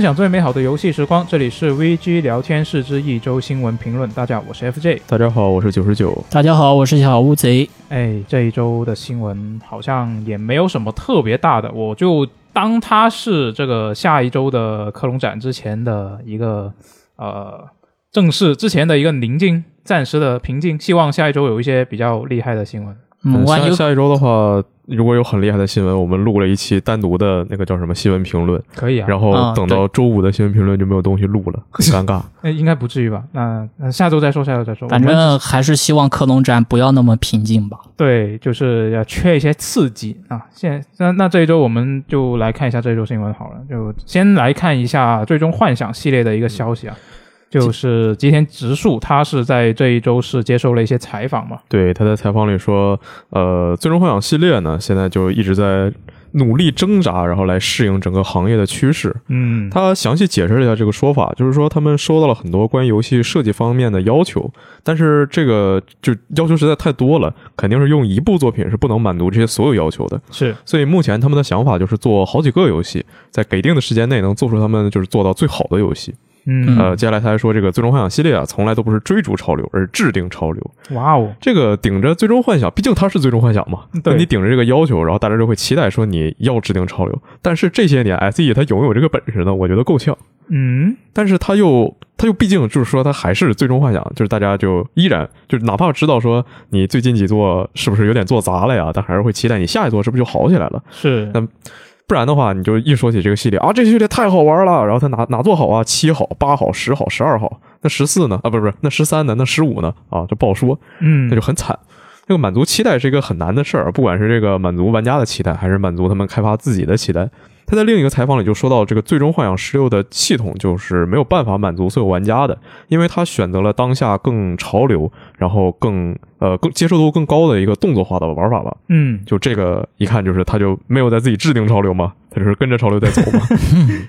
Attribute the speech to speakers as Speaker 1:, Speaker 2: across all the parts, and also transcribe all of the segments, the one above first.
Speaker 1: 分享最美好的游戏时光，这里是 VG 聊天室之一周新闻评论。大家好，我是 FJ。
Speaker 2: 大家好，我是九十九。
Speaker 3: 大家好，我是小乌贼。
Speaker 1: 哎，这一周的新闻好像也没有什么特别大的，我就当它是这个下一周的克隆展之前的一个呃正式之前的一个宁静、暂时的平静。希望下一周有一些比较厉害的新闻。
Speaker 3: 嗯，万一
Speaker 2: 下下一周的话，如果有很厉害的新闻，我们录了一期单独的那个叫什么新闻评论，
Speaker 1: 可以啊。
Speaker 2: 然后
Speaker 3: 啊
Speaker 2: 等到周五的新闻评论就没有东西录了，很尴尬。
Speaker 1: 那应该不至于吧？那那下周再说，下周再说。
Speaker 3: 反正还是希望克隆展不要那么平静吧。
Speaker 1: 对，就是要缺一些刺激啊！现在那那这一周我们就来看一下这一周新闻好了，就先来看一下《最终幻想》系列的一个消息啊，就是吉田直树他是在这一周是接受了一些采访嘛，
Speaker 2: 对，他在采访里说，呃，最终幻想系列呢，现在就一直在努力挣扎，然后来适应整个行业的趋势。
Speaker 1: 嗯，
Speaker 2: 他详细解释了一下这个说法，就是说他们收到了很多关于游戏设计方面的要求，但是这个就要求实在太多了，肯定是用一部作品是不能满足这些所有要求的。
Speaker 1: 是
Speaker 2: 所以目前他们的想法就是做好几个游戏，在给定的时间内能做出他们就是做到最好的游戏。
Speaker 1: 嗯，
Speaker 2: 呃，接下来他还说，这个最终幻想系列啊，从来都不是追逐潮流，而是制定潮流。
Speaker 1: 哇哦，
Speaker 2: 这个顶着最终幻想，毕竟它是最终幻想嘛，
Speaker 1: 对
Speaker 2: 你顶着这个要求，然后大家就会期待说你要制定潮流。但是这些年，SE 它有没有这个本事呢？我觉得够呛。
Speaker 1: 嗯，
Speaker 2: 但是他又他又毕竟就是说他还是最终幻想，就是大家就依然就哪怕知道说你最近几座是不是有点做砸了呀，但还是会期待你下一座是不是就好起来了。
Speaker 1: 是
Speaker 2: 那不然的话，你就一说起这个系列啊，这个系列太好玩了，然后它哪哪座好啊？七好、八好、十好、十二好，那十四呢？啊，不是不是，那十三呢？那十五呢？啊，就不好说，
Speaker 1: 嗯，
Speaker 2: 那就很惨。这个满足期待是一个很难的事儿，不管是这个满足玩家的期待，还是满足他们开发自己的期待。他在另一个采访里就说到，这个《最终幻想十六》的系统就是没有办法满足所有玩家的，因为他选择了当下更潮流，然后更呃更接受度更高的一个动作化的玩法吧。
Speaker 1: 嗯，
Speaker 2: 就这个一看就是他就没有在自己制定潮流嘛，他就是跟着潮流在走嘛。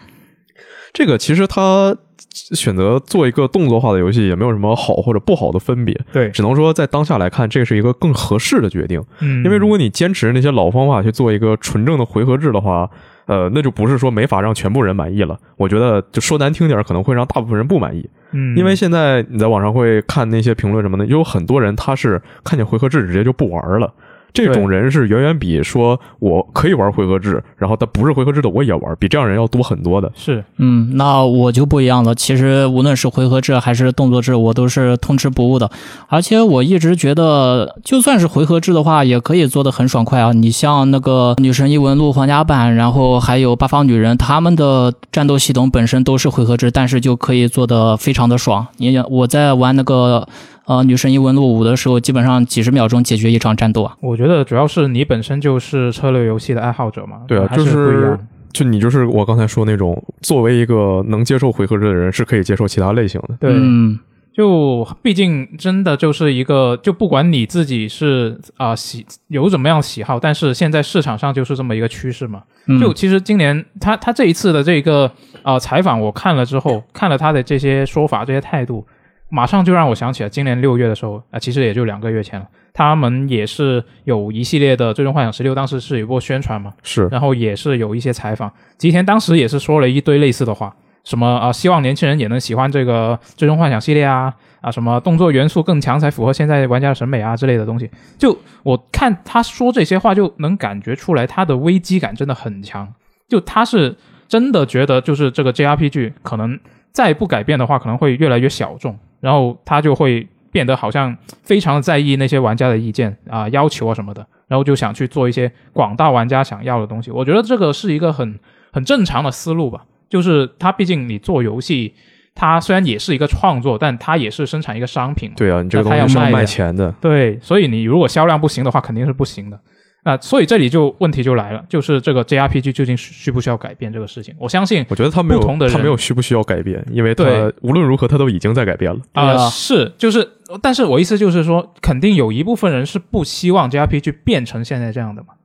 Speaker 2: 这个其实他选择做一个动作化的游戏，也没有什么好或者不好的分别，
Speaker 1: 对，
Speaker 2: 只能说在当下来看，这是一个更合适的决定。
Speaker 1: 嗯，
Speaker 2: 因为如果你坚持那些老方法去做一个纯正的回合制的话，呃，那就不是说没法让全部人满意了。我觉得就说难听点，可能会让大部分人不满意。
Speaker 1: 嗯，
Speaker 2: 因为现在你在网上会看那些评论什么的，有很多人他是看见回合制直接就不玩了。这种人是远远比说我可以玩回合制，然后但不是回合制的我也玩，比这样人要多很多的。
Speaker 1: 是
Speaker 3: 嗯，那我就不一样了。其实无论是回合制还是动作制，我都是通吃不误的。而且我一直觉得，就算是回合制的话，也可以做得很爽快啊。你像那个《女神异闻录》皇家版，然后还有《八方女人》，他们的战斗系统本身都是回合制，但是就可以做得非常的爽。你我在玩那个呃《女神异闻录五》的时候，基本上几十秒钟解决一场战斗啊。
Speaker 1: 我觉得主要是你本身就是策略游戏的爱好者嘛，
Speaker 2: 对啊就是。就你就是我刚才说那种，作为一个能接受回合制的人，是可以接受其他类型的。
Speaker 1: 对，
Speaker 3: 嗯，
Speaker 1: 就毕竟真的就是一个，就不管你自己是啊、喜有怎么样喜好，但是现在市场上就是这么一个趋势嘛。
Speaker 3: 嗯
Speaker 1: 就其实今年他他这一次的这个啊、采访，我看了之后，看了他的这些说法、这些态度，马上就让我想起了今年六月的时候啊、其实也就两个月前了，他们也是有一系列的《最终幻想十六》，当时是有过宣传嘛，
Speaker 2: 是，
Speaker 1: 然后也是有一些采访，吉田当时也是说了一堆类似的话，什么啊、希望年轻人也能喜欢这个《最终幻想》系列啊啊，什么动作元素更强才符合现在玩家的审美啊之类的东西。就我看他说这些话，就能感觉出来他的危机感真的很强，就他是真的觉得就是这个 JRPG 可能再不改变的话，可能会越来越小众，然后他就会变得好像非常的在意那些玩家的意见啊、要求啊什么的，然后就想去做一些广大玩家想要的东西。我觉得这个是一个很很正常的思路吧，就是他毕竟你做游戏，它虽然也是一个创作，但它也是生产一个商品。
Speaker 2: 对啊，你这个东西是要卖钱的。
Speaker 1: 对，所以你如果销量不行的话，肯定是不行的。那所以这里就问题就来了，就是这个 JRPG 究竟需不需要改变这个事情？我相信
Speaker 2: 我觉得他没有
Speaker 1: 不同的，人
Speaker 2: 他没有需不需要改变，因为他
Speaker 1: 对
Speaker 2: 无论如何他都已经在改变了。
Speaker 1: 啊、是就是，但是我意思就是说，肯定有一部分人是不希望 JRPG 变成现在这样的嘛，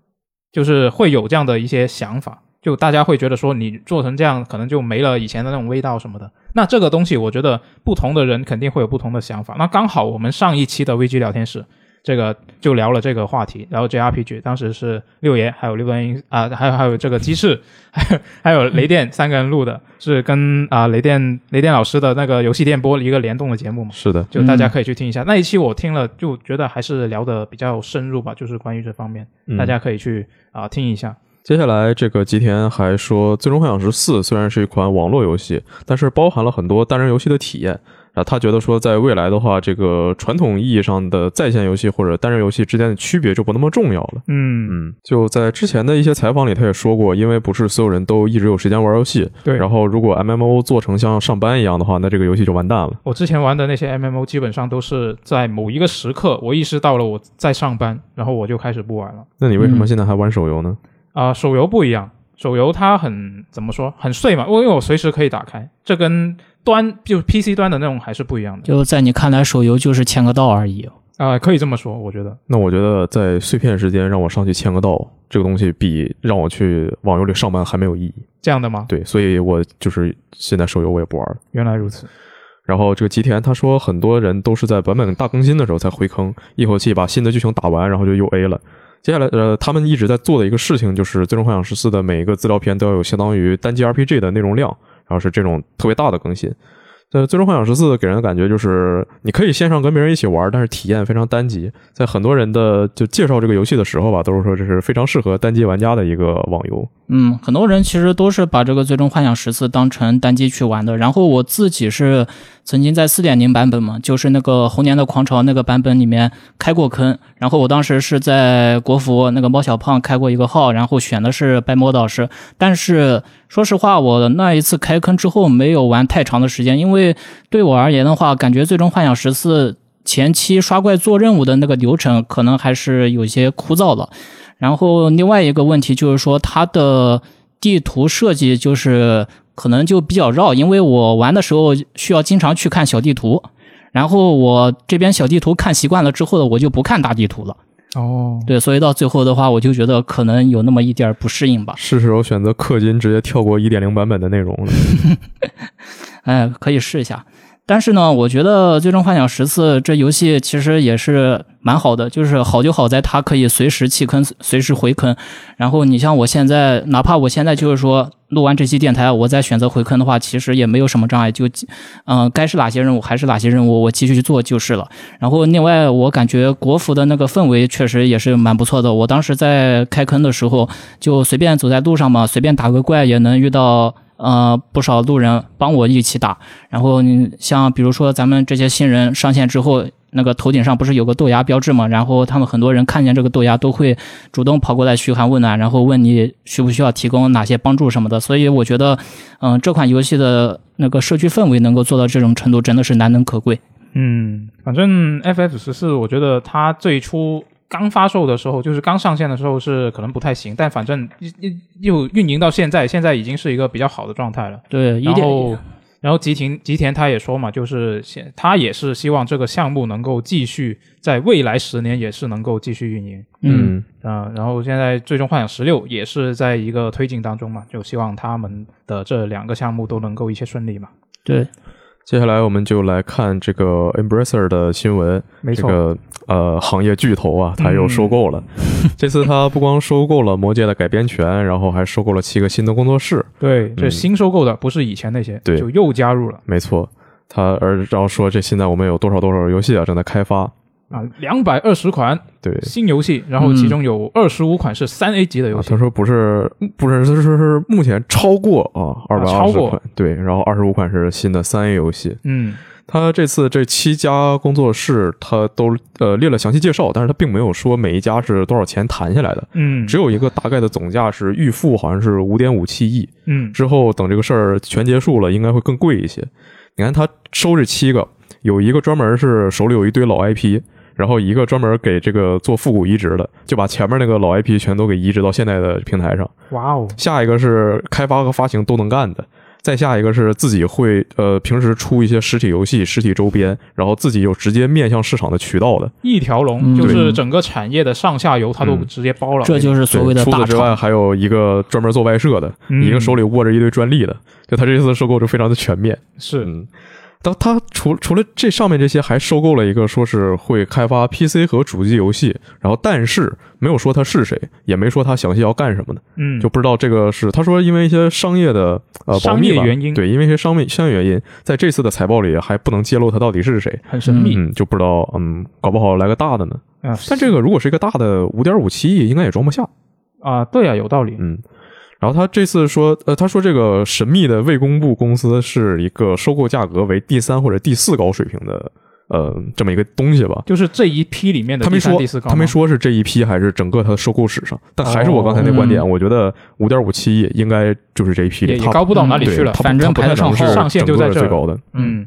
Speaker 1: 就是会有这样的一些想法，就大家会觉得说你做成这样，可能就没了以前的那种味道什么的。那这个东西，我觉得不同的人肯定会有不同的想法。那刚好我们上一期的危机聊天室这个就聊了这个话题，然后 JRPG 当时是六爷还有六个人啊，还有还有这个鸡翅，还 有还有雷电三个人录的，是跟啊雷电雷电老师的那个游戏电波一个联动的节目嘛，
Speaker 2: 是的，
Speaker 1: 就大家可以去听一下、那一期，我听了就觉得还是聊的比较深入吧，就是关于这方面，
Speaker 2: 嗯
Speaker 1: 大家可以去啊、听一下。
Speaker 2: 接下来，这个吉田还说，《最终幻想十四》虽然是一款网络游戏，但是包含了很多单人游戏的体验。啊，他觉得说，在未来的话，这个传统意义上的在线游戏或者单人游戏之间的区别就不那么重要了。
Speaker 1: 嗯，
Speaker 2: 嗯，就在之前的一些采访里，他也说过，因为不是所有人都一直有时间玩游戏，
Speaker 1: 对。
Speaker 2: 然后如果 MMO 做成像上班一样的话，那这个游戏就完蛋了。
Speaker 1: 我之前玩的那些 MMO 基本上都是在某一个时刻，我意识到了我在上班，然后我就开始不玩了。
Speaker 2: 那你为什么
Speaker 3: 嗯
Speaker 2: 现在还玩手游呢？
Speaker 1: 啊、手游不一样，手游它很怎么说，很碎嘛，因为我随时可以打开，这跟端就 PC 端的那种还是不一样的。
Speaker 3: 就在你看来，手游就是签个到而已。
Speaker 1: 啊、可以这么说，我觉得。
Speaker 2: 那我觉得在碎片时间让我上去签个到，这个东西比让我去网游里上班还没有意义。
Speaker 1: 这样的吗？
Speaker 2: 对，所以我就是现在手游我也不玩了。
Speaker 1: 原来如此。
Speaker 2: 然后这个吉田他说，很多人都是在版本大更新的时候才回坑，一口气把新的剧情打完，然后就又 A 了。接下来，呃，他们一直在做的一个事情就是，《最终幻想十四》的每一个资料片都要有相当于单机 RPG 的内容量，然后是这种特别大的更新。呃，《最终幻想十四》给人的感觉就是，你可以线上跟别人一起玩，但是体验非常单机。在很多人的就介绍这个游戏的时候吧，都是说这是非常适合单机玩家的一个网游。
Speaker 3: 嗯，很多人其实都是把这个《最终幻想十四》当成单机去玩的。然后我自己是曾经在四点零版本嘛，就是那个猴年的狂潮那个版本里面开过坑。然后我当时是在国服那个猫小胖开过一个号，然后选的是白魔导师。但是说实话，我那一次开坑之后没有玩太长的时间，因为对我而言的话，感觉《最终幻想十四》前期刷怪做任务的那个流程可能还是有些枯燥了。然后另外一个问题就是说，它的地图设计就是可能就比较绕，因为我玩的时候需要经常去看小地图，然后我这边小地图看习惯了之后呢，我就不看大地图了。
Speaker 1: 哦，
Speaker 3: 对，所以到最后的话，我就觉得可能有那么一点不适应吧。
Speaker 2: 是时候选择氪金，直接跳过一点零版本的内容了。
Speaker 3: 哎，可以试一下。但是呢，我觉得《最终幻想十四》这游戏其实也是蛮好的，就是好就好在它可以随时弃坑、随时回坑。然后你像我现在，哪怕我现在就是说录完这期电台，我再选择回坑的话，其实也没有什么障碍，就嗯、该是哪些任务还是哪些任务，我继续去做就是了。然后另外，我感觉国服的那个氛围确实也是蛮不错的。我当时在开坑的时候，就随便走在路上嘛，随便打个怪也能遇到。呃，不少路人帮我一起打，然后你像比如说咱们这些新人上线之后，那个头顶上不是有个豆芽标志嘛？然后他们很多人看见这个豆芽都会主动跑过来嘘寒问暖，然后问你需不需要提供哪些帮助什么的。所以我觉得，嗯、这款游戏的那个社区氛围能够做到这种程度，真的是难能可贵。
Speaker 1: 嗯，反正 FF 十四，我觉得它最初刚发售的时候，就是刚上线的时候是可能不太行，但反正又又运营到现在，现在已经是一个比较好的状态了。
Speaker 3: 对，一点
Speaker 1: 然后，然后吉田吉田他也说嘛，就是现他也是希望这个项目能够继续在未来十年也是能够继续运营。
Speaker 3: 嗯，
Speaker 1: 嗯、然后现在最终幻想十六也是在一个推进当中嘛，就希望他们的这两个项目都能够一切顺利嘛。
Speaker 3: 对，
Speaker 2: 接下来我们就来看这个 Embracer 的新闻。
Speaker 1: 没错，
Speaker 2: 这个呃行业巨头啊，他又收购了。这次他不光收购了《魔戒》的改编权，然后还收购了七个新的工作室。
Speaker 1: 对，这
Speaker 2: 嗯
Speaker 1: 新收购的不是以前那些，
Speaker 2: 对
Speaker 1: 就又加入了
Speaker 2: 没错，他而然后说这现在我们有多少多少游戏啊正在开发。
Speaker 1: 啊，两百二十款
Speaker 2: 对，
Speaker 1: 新游戏，然后其中有二十五款是三 A 级的游
Speaker 2: 啊，
Speaker 1: 戏。
Speaker 2: 他说不是不是，他说是目前超过啊二百二十款，对，然后二十五款是新的三 A 游戏。
Speaker 1: 嗯，
Speaker 2: 他这次这七家工作室，他都呃列了详细介绍，但是他并没有说每一家是多少钱谈下来的，
Speaker 1: 嗯，
Speaker 2: 只有一个大概的总价是预付，好像是五点五七亿。
Speaker 1: 嗯
Speaker 2: 之后等这个事儿全结束了，应该会更贵一些。你看他收这七个，有一个专门是手里有一堆老 IP，然后一个专门给这个做复古移植的，就把前面那个老 IP 全都给移植到现在的平台上。
Speaker 1: 哇哦，
Speaker 2: 下一个是开发和发行都能干的。再下一个是自己会呃平时出一些实体游戏、实体周边，然后自己有直接面向市场的渠道的。
Speaker 1: 一条龙
Speaker 3: 嗯
Speaker 1: 就是整个产业的上下游，它都
Speaker 2: 嗯
Speaker 1: 直接包了。
Speaker 3: 这就是所谓的
Speaker 2: 除此之外，还有一个专门做外设的，
Speaker 1: 嗯
Speaker 2: 一个手里握着一堆专利的。就他这次收购就非常的全面。
Speaker 1: 是
Speaker 2: 嗯，当他除除了这上面这些，还收购了一个说是会开发 PC 和主机游戏，然后但是没有说他是谁，也没说他详细要干什么的，
Speaker 1: 嗯，
Speaker 2: 就不知道这个是他说因为一些商业的呃保
Speaker 1: 商
Speaker 2: 密吧
Speaker 1: 业原因
Speaker 2: 对，因为一些商业商业原因，在这次的财报里还不能揭露他到底是谁，
Speaker 1: 很神秘
Speaker 2: 嗯，就不知道嗯，搞不好来个大的呢。
Speaker 1: 啊。
Speaker 2: 但这个如果是一个大的五点五七亿，应该也装不下，
Speaker 1: 啊，对啊，有道理。
Speaker 2: 嗯。然后他这次说，呃，他说这个神秘的未公布公司是一个收购价格为第三或者第四高水平的，呃，这么一个东西吧。
Speaker 1: 就是这一批里面的
Speaker 2: 他没说他没说是这一批还是整个他的收购史上，但还是我刚才那观点，
Speaker 3: 哦
Speaker 2: 我觉得五点五七亿应该就是这一批里，
Speaker 1: 高不到哪里去了。
Speaker 3: 反正排得上
Speaker 1: 上限就在这
Speaker 2: 最高的。
Speaker 1: 嗯，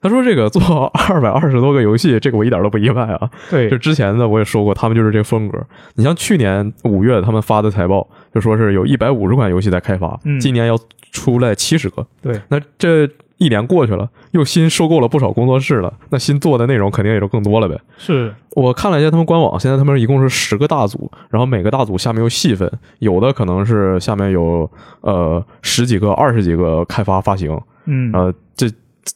Speaker 2: 他说这个做二百二十多个游戏，这个我一点都不意外啊。
Speaker 1: 对
Speaker 2: 就，之前的我也说过，他们就是这个风格。你像去年五月他们发的财报，就说是有一百五十款游戏在开发，
Speaker 1: 嗯
Speaker 2: 今年要出来七十个。
Speaker 1: 对，
Speaker 2: 那这一年过去了，又新收购了不少工作室了，那新做的内容肯定也就更多了呗。
Speaker 1: 是
Speaker 2: 我看了一下他们官网，现在他们一共是十个大组，然后每个大组下面又细分，有的可能是下面有呃十几个、二十几个开发发行，
Speaker 1: 嗯
Speaker 2: 呃，这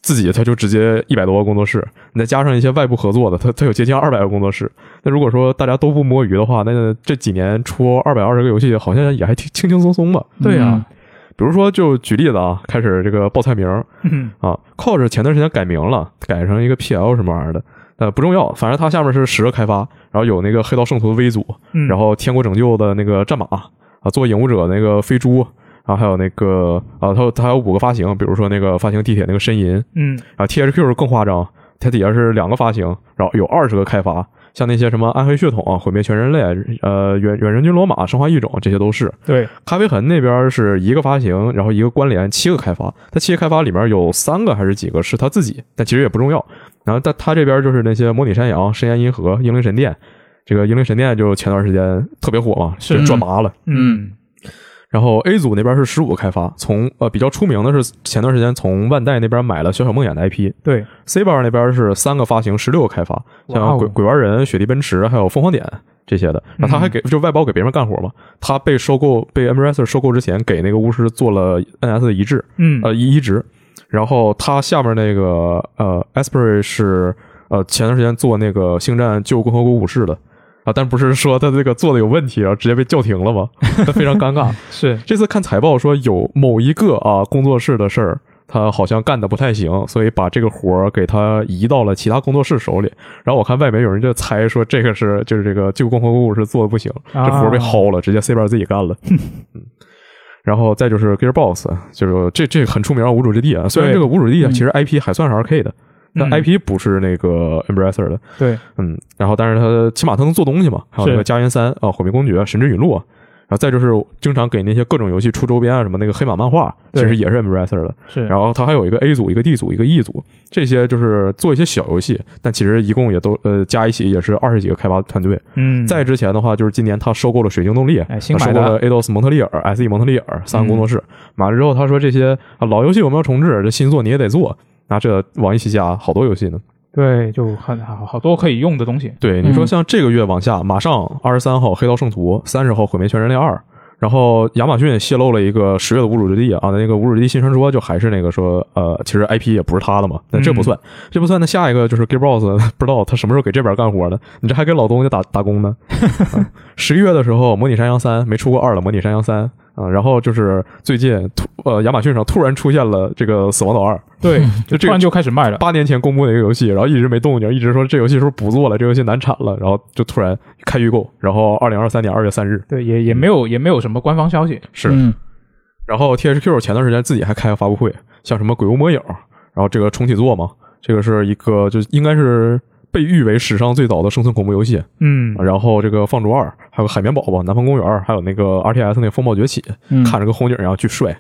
Speaker 2: 自己他就直接一百多个工作室，你再加上一些外部合作的，他他有接近二百个工作室。那如果说大家都不摸鱼的话，那这几年出二百二十个游戏，好像也还挺轻轻松松吧？
Speaker 1: 对啊，
Speaker 2: 比如说，就举例子啊，开始这个报菜名儿。
Speaker 1: 嗯。
Speaker 2: 啊，Cos 前段时间改名了，改成一个 PL 什么玩意儿的，呃，不重要，反正它下面是十个开发，然后有那个黑道圣徒的 V 组，
Speaker 1: 嗯，
Speaker 2: 然后天国拯救的那个战马啊，做影武者那个飞猪，然后还有那个啊，它有它还有五个发行，比如说那个发行地铁那个呻吟，
Speaker 1: 嗯
Speaker 2: 啊，THQ 更夸张，它底下是两个发行，然后有二十个开发，像那些什么暗黑血统啊、毁灭全人类、呃远远人军罗马、生化异种，这些都是。
Speaker 1: 对，
Speaker 2: 咖啡痕那边是一个发行，然后一个关联，七个开发。它七个开发里面有三个还是几个是他自己，但其实也不重要。然后但他这边就是那些模拟山羊、深渊银河、英灵神殿。这个英灵神殿就前段时间特别火嘛，
Speaker 1: 是
Speaker 2: 赚麻了。
Speaker 1: 嗯
Speaker 2: 然后 A 组那边是十五个开发，从呃比较出名的是前段时间从万代那边买了小小梦魇的 IP。
Speaker 1: 对
Speaker 2: ，C 班那边是三个发行，十六个开发，像鬼鬼玩人、雪地奔驰还有凤凰点这些的。然后他还给就外包给别人干活嘛。他被收购被 Embracer 收购之前，给那个巫师做了 NS 的移植，
Speaker 1: 嗯
Speaker 2: 呃移移植。然后他下面那个呃 Asprey 是呃前段时间做那个星战旧共和国武士的啊，但不是说他这个做的有问题，然后直接被叫停了吗？他非常尴尬。
Speaker 1: 是
Speaker 2: 这次看财报说有某一个啊工作室的事儿，他好像干的不太行，所以把这个活儿给他移到了其他工作室手里。然后我看外媒有人就猜说这个是就是这个旧共和国武士做的不行，这活儿被薅了，直接 C 班自己干了。嗯，然后再就是 Gearbox，就是这这很出名啊，无主之地啊。虽然这个无主之地其实 IP 还算是 2K 的，但
Speaker 1: 嗯
Speaker 2: IP 不是那个 Embracer 的。
Speaker 1: 对，
Speaker 2: 嗯，然后但是它起码它能做东西嘛，还有那个家园三啊、毁灭公爵、神之陨落，然后再就是经常给那些各种游戏出周边啊，什么那个黑马漫画，其实也是 Embracer 的。
Speaker 1: 是，
Speaker 2: 然后它还有一个 A 组、一个 D 组、一个 E 组，这些就是做一些小游戏，但其实一共也都呃加一起也是二十几个开发团队。
Speaker 1: 嗯，
Speaker 2: 再之前的话，就是今年他收购了水晶动力，
Speaker 1: 哎新买的
Speaker 2: 收购了 Eidos 蒙特利尔、SE 蒙特利尔三个工作室。
Speaker 1: 嗯
Speaker 2: 买了之后，他说这些啊老游戏我们要重置，这新作你也得做。那这往一起加，好多游戏呢。
Speaker 1: 对，就很好好多可以用的东西。
Speaker 2: 对，你说
Speaker 3: 嗯
Speaker 2: 像这个月往下，马上二十三号《黑道圣徒》，三十号《毁灭全人类二》，然后亚马逊泄露了一个十月的《无主之地》啊，那个《无主之地》新传说就还是那个说，呃，其实 IP 也不是他的嘛，那这不算，这不算。那下一个就是 Gearbox，不知道他什么时候给这边干活呢，你这还给老东家打打工呢。十一、月的时候，《模拟山羊三》没出过二了，《模拟山羊三》啊，然后就是最近突呃亚马逊上突然出现了这个《死亡岛二》，
Speaker 1: 对，
Speaker 2: 就这个
Speaker 1: 突然就开始卖了。
Speaker 2: 八年前公布的一个游戏，然后一直没动静，一直说这游戏是不是不做了，这游戏难产了，然后就突然开预购，然后二零二三年二月三日
Speaker 1: 对，也也没有也没有什么官方消息。
Speaker 2: 是，
Speaker 3: 嗯
Speaker 2: 然后 THQ 前段时间自己还开个发布会，像什么鬼屋魔影，然后这个重启作嘛，这个是一个就应该是被誉为史上最早的生存恐怖游戏，
Speaker 1: 嗯，
Speaker 2: 然后这个放逐二，还有海绵宝宝、南方公园，还有那个 RTS 那个风暴崛起，
Speaker 3: 嗯，
Speaker 2: 看着跟红警一样巨帅。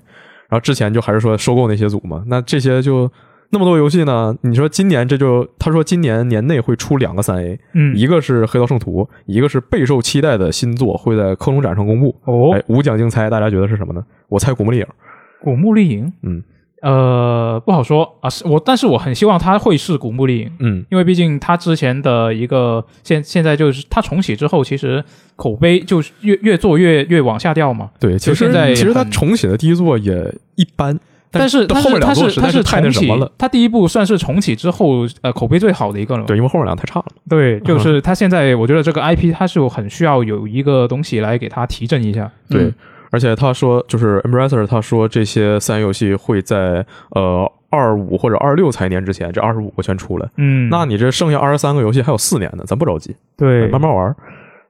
Speaker 2: 然后之前就还是说收购那些组嘛，那这些就那么多游戏呢？你说今年这就他说今年年内会出两个三 A，
Speaker 1: 嗯，
Speaker 2: 一个是《黑道圣徒》，一个是备受期待的新作会在科隆展上公布。
Speaker 1: 哦
Speaker 2: 哎，，无奖竞猜，大家觉得是什么呢？我猜《古墓丽影》。
Speaker 1: 古墓丽影，
Speaker 2: 嗯
Speaker 1: 呃，不好说啊，是我，但是我很希望他会是古墓丽影，
Speaker 2: 嗯，
Speaker 1: 因为毕竟他之前的一个现现在就是他重启之后，其实口碑就是越越做越越往下掉嘛。
Speaker 2: 对，其实
Speaker 1: 就现在
Speaker 2: 其实他重启的第一座也一般，
Speaker 1: 但是它
Speaker 2: 后面两
Speaker 1: 是它
Speaker 2: 座实在是太
Speaker 1: 是重启
Speaker 2: 那什么了，。
Speaker 1: 它第一部算是重启之后呃口碑最好的一个了。
Speaker 2: 对，因为后面两个太差了。
Speaker 1: 对，就是他现在我觉得这个 IP 它是有很需要有一个东西来给他提振一下。
Speaker 2: 对，
Speaker 3: 嗯
Speaker 2: 而且他说，就是 Embracer 他说这些三 A 游戏会在呃二五或者二六财年之前，这二十五个全出来。
Speaker 1: 嗯，
Speaker 2: 那你这剩下二十三个游戏还有四年呢，咱不着急，
Speaker 1: 对
Speaker 2: 慢慢玩。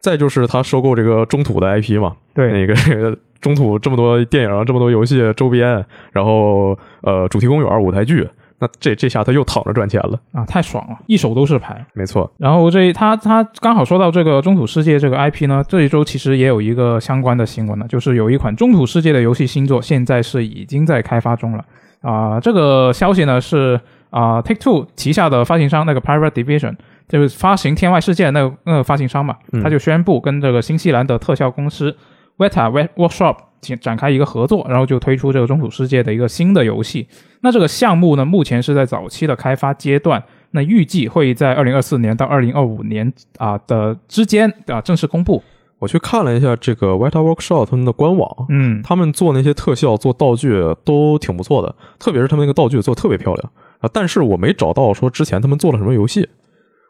Speaker 2: 再就是他收购这个中土的 IP 嘛，
Speaker 1: 对
Speaker 2: 那个中土这么多电影、这么多游戏周边，然后呃主题公园、舞台剧，那这这下他又躺着赚钱了。
Speaker 1: 啊，太爽了，一手都是牌。
Speaker 2: 没错，
Speaker 1: 然后这他他刚好说到这个中土世界这个 IP 呢，这一周其实也有一个相关的新闻呢，就是有一款中土世界的游戏新作现在是已经在开发中了啊、这个消息呢是啊、Take Two 旗下的发行商那个 Pirate Division 就是发行《天外世界》那个那个发行商嘛，
Speaker 2: 嗯
Speaker 1: 他就宣布跟这个新西兰的特效公司 Weta Wet Workshop 展展开一个合作，然后就推出这个中土世界的一个新的游戏。那这个项目呢，目前是在早期的开发阶段，那预计会在二零二四年到二零二五年啊、的之间啊正式公布。
Speaker 2: 我去看了一下这个 White Workshop 他们的官网，
Speaker 1: 嗯，
Speaker 2: 他们做那些特效、做道具都挺不错的，特别是他们那个道具做特别漂亮啊。但是我没找到说之前他们做了什么游戏。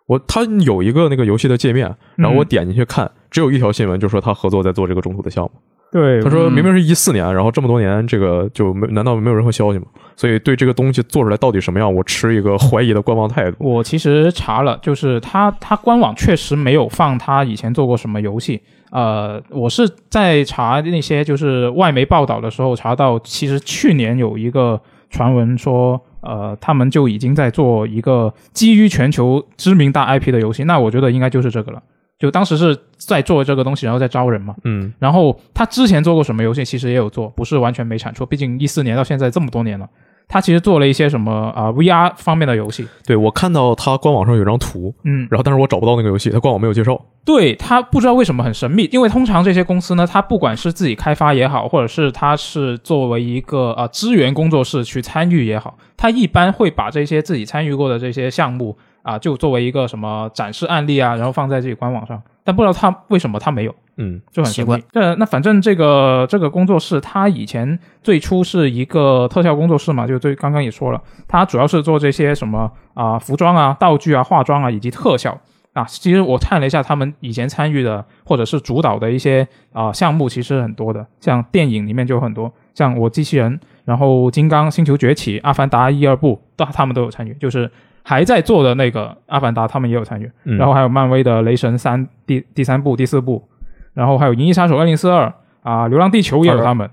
Speaker 2: 我他有一个那个游戏的界面，然后我点进去看，只有一条新闻，就说他合作在做这个中途的项目。
Speaker 1: 对，
Speaker 2: 他说
Speaker 3: 嗯
Speaker 2: 明明是一四年，然后这么多年，这个就没难道没有任何消息吗？所以对这个东西做出来到底什么样，我持一个怀疑的观望态度。
Speaker 1: 我其实查了，就是他他官网确实没有放他以前做过什么游戏。呃，我是在查那些就是外媒报道的时候查到，其实去年有一个传闻说，呃，他们就已经在做一个基于全球知名大 IP 的游戏。那我觉得应该就是这个了。就当时是在做这个东西，然后再招人嘛。
Speaker 2: 嗯，
Speaker 1: 然后他之前做过什么游戏，其实也有做，不是完全没产出。毕竟一四年到现在这么多年了，他其实做了一些什么啊、VR 方面的游戏。
Speaker 2: 对我看到他官网上有张图，
Speaker 1: 嗯，
Speaker 2: 然后但是我找不到那个游戏，他官网没有介绍。
Speaker 1: 对他不知道为什么很神秘，因为通常这些公司呢，他不管是自己开发也好，或者是他是作为一个啊、呃支援工作室去参与也好，他一般会把这些自己参与过的这些项目啊、就作为一个什么展示案例啊，然后放在自己官网上。但不知道他为什么他没有，
Speaker 2: 嗯
Speaker 1: 就很
Speaker 3: 奇怪。
Speaker 1: 这那反正这个这个工作室，他以前最初是一个特效工作室嘛，就最刚刚也说了，他主要是做这些什么啊、服装啊、道具啊、化妆啊以及特效啊。其实我看了一下他们以前参与的或者是主导的一些啊、项目，其实很多的，像电影里面就有很多，像我机器人，然后金刚、星球崛起、阿凡达一二部，都他们都有参与，就是。还在做的那个《阿凡达》，他们也有参与，
Speaker 2: 嗯。
Speaker 1: 然后还有漫威的《雷神三》第第三部、第四部，然后还有《银翼杀手二零四二》啊，《流浪地球》也有他们。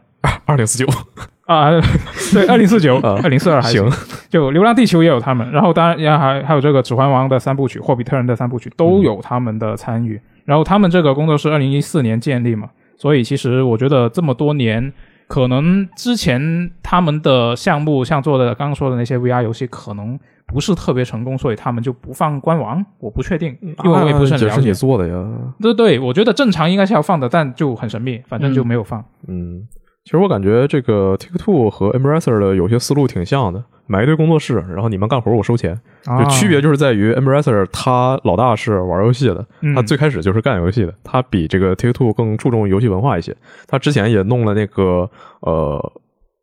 Speaker 2: 二 零四九，
Speaker 1: 啊，对，二零四九、
Speaker 2: 啊
Speaker 1: 二零四二还
Speaker 2: 行，
Speaker 1: 就《流浪地球》也有他们，然后当然也还还有这个《指环王》的三部曲，《霍比特人》的三部曲都有他们的参与。然后他们这个工作室二零一四年建立嘛，所以其实我觉得这么多年，可能之前他们的项目像做的刚刚说的那些 VR 游戏，可能不是特别成功，所以他们就不放官网，我不确定，因为我也不是很了解
Speaker 2: 这是你。做的呀。
Speaker 1: 对对，我觉得正常应该是要放的，但就很神秘，反正就没有放。
Speaker 2: 嗯，其实我感觉这个 TikTok 和 Embracer 的有些思路挺像的，买一堆工作室，然后你们干活我收钱，
Speaker 1: 啊
Speaker 2: 就区别就是在于 Embracer 他老大是玩游戏的，
Speaker 1: 嗯
Speaker 2: 他最开始就是干游戏的，他比这个 TikTok 更注重游戏文化一些。他之前也弄了那个呃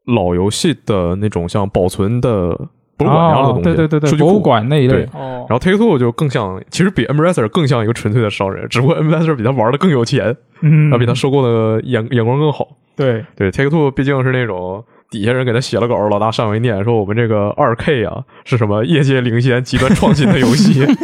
Speaker 2: 老游戏的那种像保存的博物馆一样的东西，
Speaker 1: 哦对对对对，
Speaker 2: 数据库
Speaker 1: 博物。馆那一类
Speaker 2: 对。
Speaker 3: 哦
Speaker 2: 然，后 Take Two 就更像，其实比 Embracer 更像一个纯粹的商人，只不过 Embracer 比他玩的更有钱，
Speaker 1: 嗯
Speaker 2: 然后比他收购的眼眼光更好。
Speaker 1: 对，
Speaker 2: 对，Take Two 毕竟是那种底下人给他写了稿，老大上回念说我们这个二 K 啊是什么业界领先、极端创新的游戏。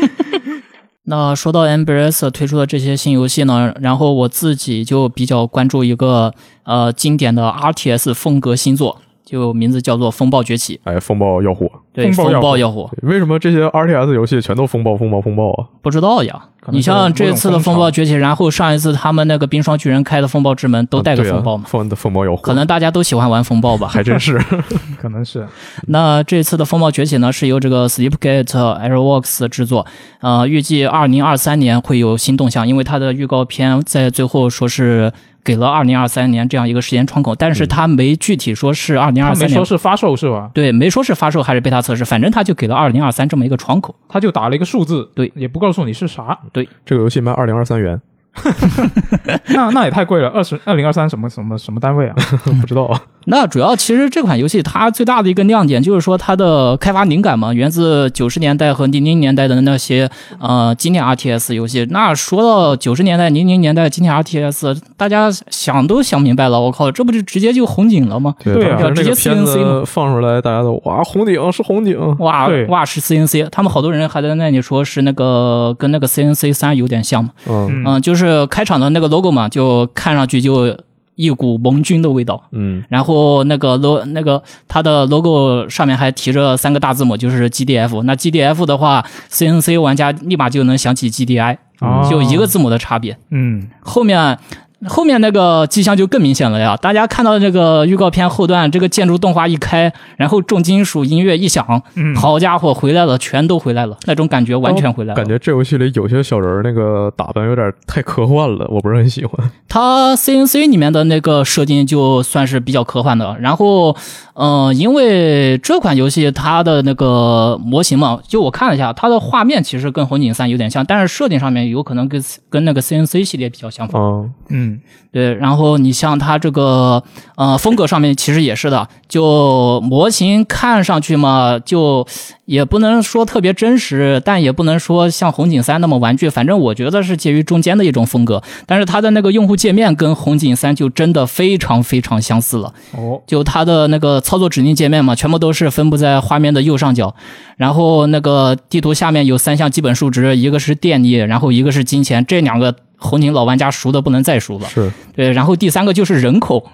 Speaker 3: 那说到 Embracer 推出的这些新游戏呢，然后我自己就比较关注一个呃经典的 RTS 风格新作，就名字叫做《风暴崛起》。
Speaker 2: 哎，风暴要火，
Speaker 3: 对，
Speaker 1: 风暴要火
Speaker 3: 风暴要火，
Speaker 2: 为什么这些 RTS 游戏全都风暴、风暴、风暴啊？
Speaker 3: 不知道呀。你
Speaker 1: 可能是
Speaker 3: 像这次的风暴崛起，然后上一次他们那个冰霜巨人开的风暴之门都带个风暴嘛，
Speaker 2: 啊对啊、风风暴有，
Speaker 3: 可能大家都喜欢玩风暴吧。
Speaker 2: 还真是。
Speaker 1: 可能是
Speaker 3: 那这次的风暴崛起呢，是由这个 Sleepgate Airworks 制作，呃，预计二零二三年会有新动向，因为它的预告片在最后说是给了二零二三年这样一个时间窗口，但是它没具体说是二零
Speaker 1: 他
Speaker 3: 二三年。
Speaker 1: 没说是发售是吧？
Speaker 3: 对，没说是发售还是贝塔测试，反正他就给了二零二三这么一个窗口。
Speaker 1: 他就打了一个数字，
Speaker 3: 对，
Speaker 1: 也不告诉你是啥，
Speaker 2: 这个游戏卖二零二三元，
Speaker 1: 那那也太贵了，二十二零二三什么什么什么单位啊？
Speaker 2: 不知道啊。
Speaker 3: 那主要其实这款游戏它最大的一个亮点就是说它的开发灵感嘛，源自九十年代和零零年代的那些呃经典 RTS 游戏。那说到九十年代、零零年代经典 RTS，大家想都想明白了，我靠，这不就直接就红警了吗？
Speaker 1: 对啊
Speaker 3: 直接 CNC
Speaker 2: 放出来，大家都哇，红警是红警，
Speaker 3: 哇
Speaker 1: 对
Speaker 3: 哇是 CNC，他们好多人还在那里说是那个跟那个 CNC 三有点像嘛，
Speaker 2: 嗯
Speaker 3: 嗯、就是开场的那个 logo 嘛，就看上去就一股盟军的味道。
Speaker 2: 嗯
Speaker 3: 然后那个 lo 那个它的 logo 上面还提着三个大字母，就是 GDF。那 GDF 的话，CNC 玩家立马就能想起 GDI，、
Speaker 1: 哦
Speaker 3: 就一个字母的差别。
Speaker 1: 嗯，
Speaker 3: 后面后面那个迹象就更明显了呀！大家看到这个预告片后段，这个建筑动画一开，然后重金属音乐一响，
Speaker 1: 嗯
Speaker 3: 好家伙，回来了，全都回来了，那种感觉完全回来了。
Speaker 2: 感觉这游戏里有些小人儿那个打扮有点太科幻了，我不是很喜欢。
Speaker 3: 它 CNC 里面的那个设定就算是比较科幻的。然后，呃，因为这款游戏它的那个模型嘛，就我看了一下，它的画面其实跟红警三有点像，但是设定上面有可能跟跟那个 CNC 系列比较相仿。
Speaker 2: 嗯
Speaker 1: 嗯，
Speaker 3: 对，然后你像它这个呃风格上面其实也是的，就模型看上去嘛，就也不能说特别真实，但也不能说像红警三那么玩具，反正我觉得是介于中间的一种风格。但是它的那个用户界面跟红警三就真的非常非常相似了。
Speaker 1: 哦，
Speaker 3: 就它的那个操作指令界面嘛，全部都是分布在画面的右上角，然后那个地图下面有三项基本数值，一个是电力，然后一个是金钱，这两个红警老玩家熟的不能再熟了。
Speaker 2: 是
Speaker 3: 对，然后第三个就是人口，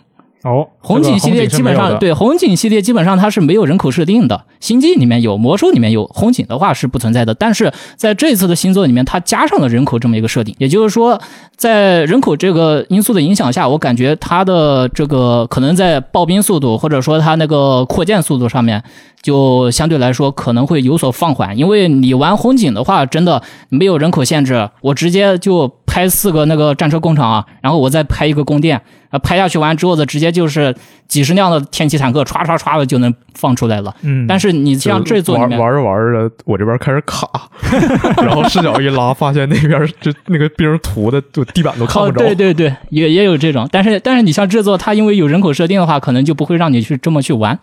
Speaker 1: 哦，
Speaker 3: 红警系列基本上
Speaker 1: 对，
Speaker 3: 对红警系列基本上它是没有人口设定的，星际里面有，魔兽里面有，红警的话是不存在的。但是在这次的新作里面，它加上了人口这么一个设定，也就是说，在人口这个因素的影响下，我感觉它的这个可能在刨冰速度或者说它那个扩建速度上面，就相对来说可能会有所放缓。因为你玩红警的话，真的没有人口限制，我直接就拍四个那个战车工厂啊，然后我再拍一个宫殿。啊，拍下去完之后的，直接就是几十辆的天启坦克，唰唰唰的就能放出来了。
Speaker 1: 嗯，
Speaker 3: 但是你像这座，
Speaker 2: 玩玩着玩着，我这边开始卡，然后视角一拉，发现那边就那个兵涂的，就地板都看
Speaker 3: 哦，
Speaker 2: 不着。
Speaker 3: 对对对，也也有这种，但是但是你像这座，它因为有人口设定的话，可能就不会让你去这么去玩。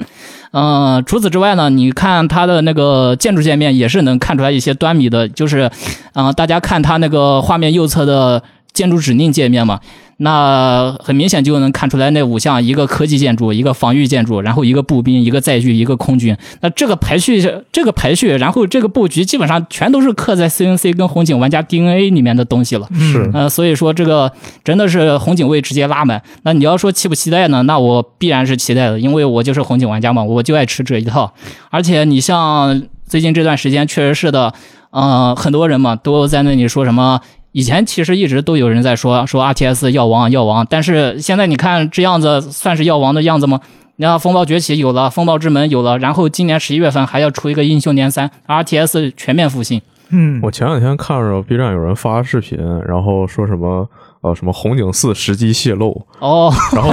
Speaker 3: 呃，除此之外外呢，你看它的那个建筑界面也是能看出来一些端倪的，就是，嗯，大家看它那个画面右侧的建筑指令界面嘛。那很明显就能看出来，那五项一个科技建筑，一个防御建筑，然后一个步兵，一个载具，一个空军。那这个排序，这个排序，然后这个布局，基本上全都是刻在 CNC 跟红警玩家 DNA 里面的东西了。
Speaker 2: 是
Speaker 3: 呃，所以说这个真的是红警位直接拉满。那你要说期不期待呢？那我必然是期待的，因为我就是红警玩家嘛，我就爱吃这一套。而且你像最近这段时间，确实是的，呃，很多人嘛都在那里说什么。以前其实一直都有人在说说 RTS 药王药王，但是现在你看这样子算是药王的样子吗？你看风暴崛起有了，风暴之门有了，然后今年十一月份还要出一个英雄联三，RTS 全面复兴。
Speaker 1: 嗯，
Speaker 2: 我前两天看着 B 站有人发视频，然后说什么呃什么红警四时机泄露，
Speaker 3: 哦，
Speaker 2: 然后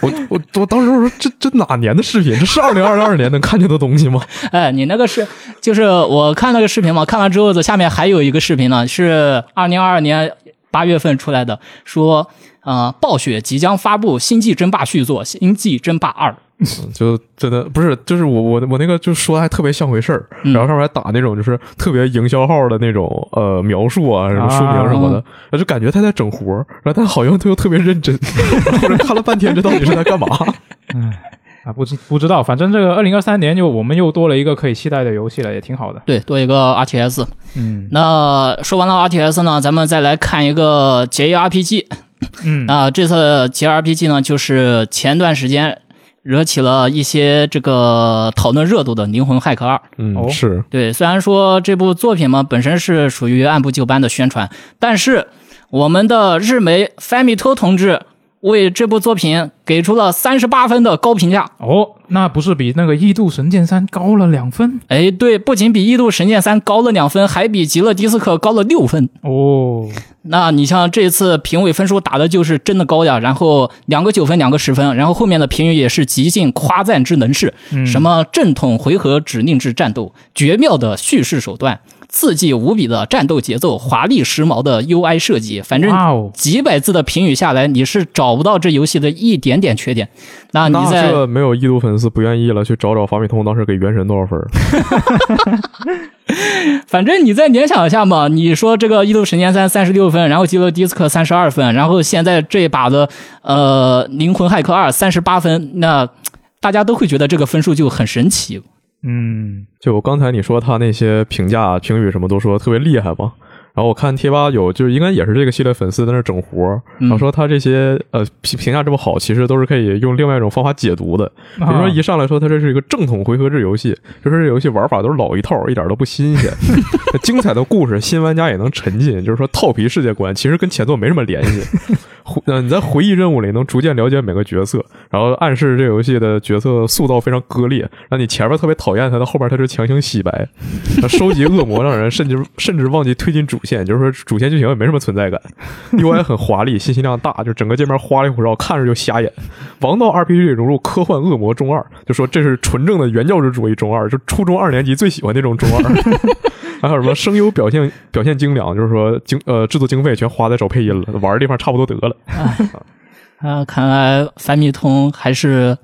Speaker 2: 我我我当时我说这这哪年的视频？这是二零二二年能看见的东西吗？
Speaker 3: 哎，你那个是，就是我看那个视频嘛，看完之后的下面还有一个视频呢，是二零二二年八月份出来的，说，呃，暴雪即将发布《星际争霸》续作《星际争霸二》。
Speaker 2: 就真的不是，就是我我我那个就说的还特别像回事儿，
Speaker 3: 嗯
Speaker 2: 然后上面还打那种就是特别营销号的那种呃描述啊，什么说明什么的，然后就感觉他在整活儿，然后但好像他又特别认真，或者看了半天这到底是在干嘛？
Speaker 1: 啊，不知不知道，反正这个二零二三年就我们又多了一个可以期待的游戏了，也挺好的。
Speaker 3: 对，多一个 RTS。
Speaker 1: 嗯
Speaker 3: 那说完了 RTS 呢，咱们再来看一个 JRPG。
Speaker 1: 嗯
Speaker 3: 那这次 JRPG 呢，就是前段时间惹起了一些这个讨论热度的《灵魂骇客二》。
Speaker 2: 嗯，
Speaker 1: 哦
Speaker 2: 是
Speaker 3: 对，虽然说这部作品嘛本身是属于按部就班的宣传，但是我们的日媒 Famito 同志为这部作品给出了三十八分的高评价。
Speaker 1: 哦，那不是比那个《异度神剑三》高了两分
Speaker 3: 哎，对，不仅比《异度神剑三》高了两分，还比《极乐迪斯科》高了六分。
Speaker 1: 哦。
Speaker 3: 那你像这次评委分数打的就是真的高呀，然后两个九分，两个十分，然后后面的评语也是极尽夸赞之能事，
Speaker 1: 嗯。
Speaker 3: 什么正统回合指令制战斗，绝妙的叙事手段，刺激无比的战斗节奏，华丽时髦的 UI 设计，反正几百字的评语下来，你是找不到这游戏的一点点缺点。那你
Speaker 2: 那
Speaker 3: 在
Speaker 2: 这没有异度粉丝不愿意了，去找找法米通当时给原神多少分儿？
Speaker 3: 反正你再联想一下嘛，你说这个《异度神剑三》三十六分，然后《极乐迪斯克》三十二分，然后现在这一把的呃《灵魂骇客二》三十八分，那大家都会觉得这个分数就很神奇。
Speaker 1: 嗯，
Speaker 2: 就刚才你说他那些评价、评语什么都说特别厉害吧，然后我看贴吧有就是应该也是这个系列粉丝在那儿整活儿，然后说他这些呃评评价这么好，其实都是可以用另外一种方法解读的。比如说一上来说他这是一个正统回合制游戏，就是这游戏玩法都是老一套，一点都不新鲜。精彩的故事，新玩家也能沉浸，就是说套皮世界观其实跟前作没什么联系。回呃你在回忆任务里能逐渐了解每个角色，然后暗示这游戏的角色塑造非常割裂，让你前面特别讨厌他，到后边他就强行洗白。收集恶魔让人甚至甚至忘记推进主线，就是说主线剧情也没什么存在感。UI 很华丽，信息量大，就整个界面花里胡哨，看着就瞎眼。王道 RPG 里融入科幻恶魔中二，就说这是纯正的原教旨主义中二，就初中二年级最喜欢那种中二。还有什么声优表现表现精良，就是说经呃制作经费全花在找配音了，玩的地方差不多得了。
Speaker 3: 啊，看来三米通还是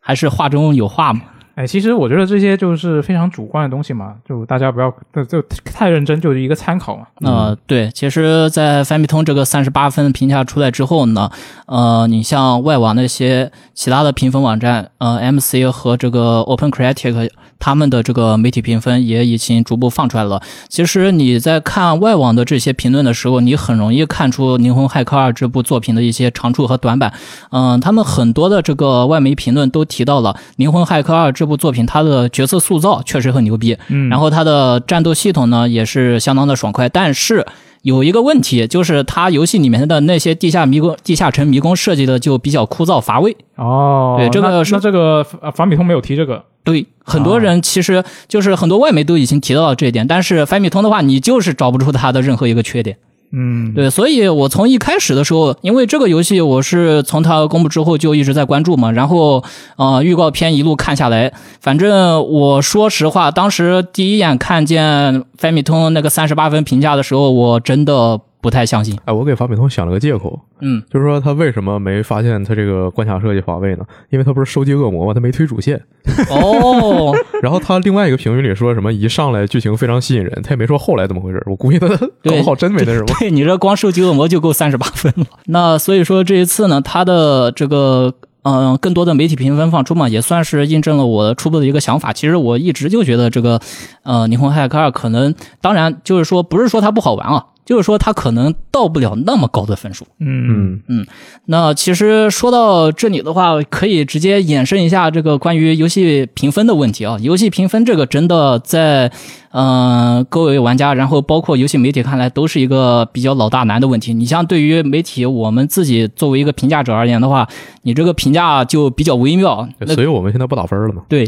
Speaker 3: 还是话中有话嘛。
Speaker 1: 哎，其实我觉得这些就是非常主观的东西嘛，就大家不要就就太认真，就是一个参考嘛。
Speaker 3: 呃，对，其实，在翻密通这个三十八分评价出来之后呢，呃，你像外网那些其他的评分网站，呃，MC 和这个 Open Critic 他们的这个媒体评分也已经逐步放出来了。其实你在看外网的这些评论的时候，你很容易看出《灵魂骇客二》这部作品的一些长处和短板。嗯、他们很多的这个外媒评论都提到了《灵魂骇客二》这部作品，它的角色塑造确实很牛逼，
Speaker 1: 嗯，
Speaker 3: 然后它的战斗系统呢也是相当的爽快，但是有一个问题，就是它游戏里面的那些地下迷宫、地下城迷宫设计的就比较枯燥乏味。
Speaker 1: 哦，
Speaker 3: 对这个是
Speaker 1: 那那这个呃法米通没有提这个，
Speaker 3: 对，很多人其实就是很多外媒都已经提到了这一点，但是反米通的话，你就是找不出它的任何一个缺点。
Speaker 1: 嗯，
Speaker 3: 对，所以我从一开始的时候，因为这个游戏我是从它公布之后就一直在关注嘛，然后呃预告片一路看下来，反正我说实话，当时第一眼看见 Family 通那个三十八分评价的时候，我真的不太相信。
Speaker 2: 哎，我给法米通想了个借口，
Speaker 3: 嗯，
Speaker 2: 就是说他为什么没发现他这个关卡设计乏味呢？因为他不是收集恶魔吗？他没推主线。
Speaker 3: 哦，
Speaker 2: 然后他另外一个评语里说什么一上来剧情非常吸引人，他也没说后来怎么回事。我估计他搞好真没那什么。
Speaker 3: 对你这光收集恶魔就够三十八分了。那所以说这一次呢，他的这个。嗯，更多的媒体评分放出嘛，也算是印证了我初步的一个想法。其实我一直就觉得这个，呃，《灵魂骇客二》可能，当然就是说，不是说它不好玩啊，就是说他可能到不了那么高的分数。
Speaker 1: 嗯
Speaker 2: 嗯，
Speaker 3: 那其实说到这里的话，可以直接衍生一下这个关于游戏评分的问题啊。游戏评分这个真的在，嗯、各位玩家，然后包括游戏媒体看来，都是一个比较老大难的问题。你像对于媒体，我们自己作为一个评价者而言的话，你这个评价就比较微妙。
Speaker 2: 所以我们现在不打分了嘛。
Speaker 3: 对，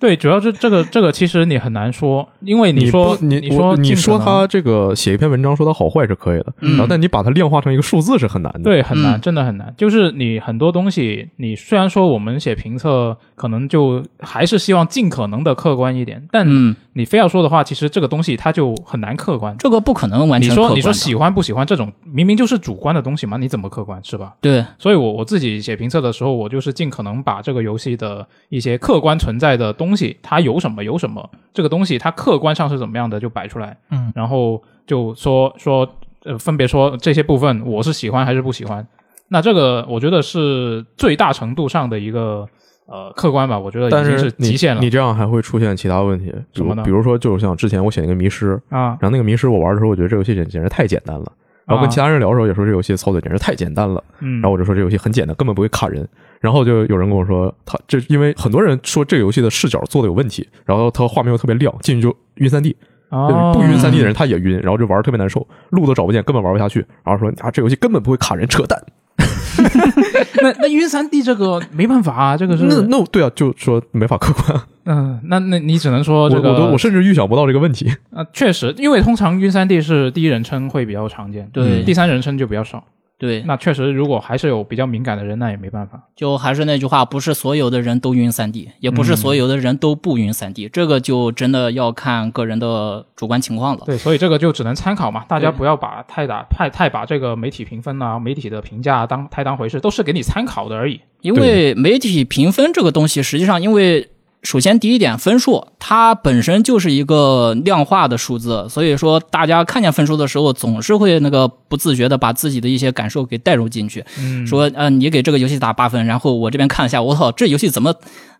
Speaker 1: 对，主要是这个这个其实你很难说，因为
Speaker 2: 你
Speaker 1: 说
Speaker 2: 不你
Speaker 1: 你说
Speaker 2: 我你说他这个写一篇文章说他好坏是可以的，
Speaker 3: 嗯
Speaker 2: 然后但你把它量化成一个数字是很难的。
Speaker 1: 对，很难，
Speaker 3: 嗯
Speaker 1: 真的很难。就是你很多东西，你虽然说我们写评测，可能就还是希望尽可能的客观一点，但
Speaker 3: 嗯，
Speaker 1: 你非要说的话，其实这个东西它就很难客观。
Speaker 3: 这个不可能完
Speaker 1: 你。说你说喜欢不喜欢这种，明明就是主观的东西嘛，你怎么客观是吧？
Speaker 3: 对，
Speaker 1: 所以我我自己写评测的时候，我就是尽可能把这个游戏的一些客观存在的东西，它有什么有什么，这个东西它客观上是怎么样的就摆出来，
Speaker 3: 嗯，
Speaker 1: 然后就说说呃，分别说这些部分我是喜欢还是不喜欢。那这个我觉得是最大程度上的一个呃客观吧，我觉得已经
Speaker 2: 是
Speaker 1: 极限了。
Speaker 2: 你这样还会出现其他问题，比如
Speaker 1: 什么呢？
Speaker 2: 比如说，就是像之前我选一个迷失，
Speaker 1: 啊。
Speaker 2: 然后那个迷失我玩的时候，我觉得这游戏简简直太简单了。然后跟
Speaker 1: 啊。
Speaker 2: 其他人聊的时候也说这游戏操作简直太简单了，
Speaker 1: 嗯，
Speaker 2: 然后我就说这游戏很简单，根本不会卡人。然后就有人跟我说，他这因为很多人说这个游戏的视角做的有问题，然后它画面又特别亮，进去就晕三 D，
Speaker 1: 哦
Speaker 2: 不晕三 D 的人他也晕，然后就玩特别难受，路都找不见，根本玩不下去。然后说啊，这游戏根本不会卡人，扯淡。
Speaker 1: 那 那晕三 D 这个没办法啊，这个是
Speaker 2: 那那对啊，就说没法客观。
Speaker 1: 嗯，那那你只能说
Speaker 2: 我
Speaker 1: 这个
Speaker 2: 我都我甚至预想不到这个问题。
Speaker 1: 啊，确实，因为通常晕三 D 是第一人称会比较常见，
Speaker 3: 对
Speaker 1: 第三人称就比较少。
Speaker 3: 对，
Speaker 1: 那确实，如果还是有比较敏感的人，那也没办法。
Speaker 3: 就还是那句话，不是所有的人都晕三 D，也不是所有的人都不晕三 D，、这个就真的要看个人的主观情况了。
Speaker 1: 对，所以这个就只能参考嘛，大家不要把太打太太把这个媒体评分啊、媒体的评价当太当回事，都是给你参考的而已。
Speaker 3: 因为媒体评分这个东西，实际上因为。首先，第一点，分数它本身就是一个量化的数字，所以说大家看见分数的时候，总是会那个不自觉的把自己的一些感受给带入进去。
Speaker 1: 嗯，
Speaker 3: 说，呃，你给这个游戏打八分，然后我这边看了一下，我操，这游戏怎么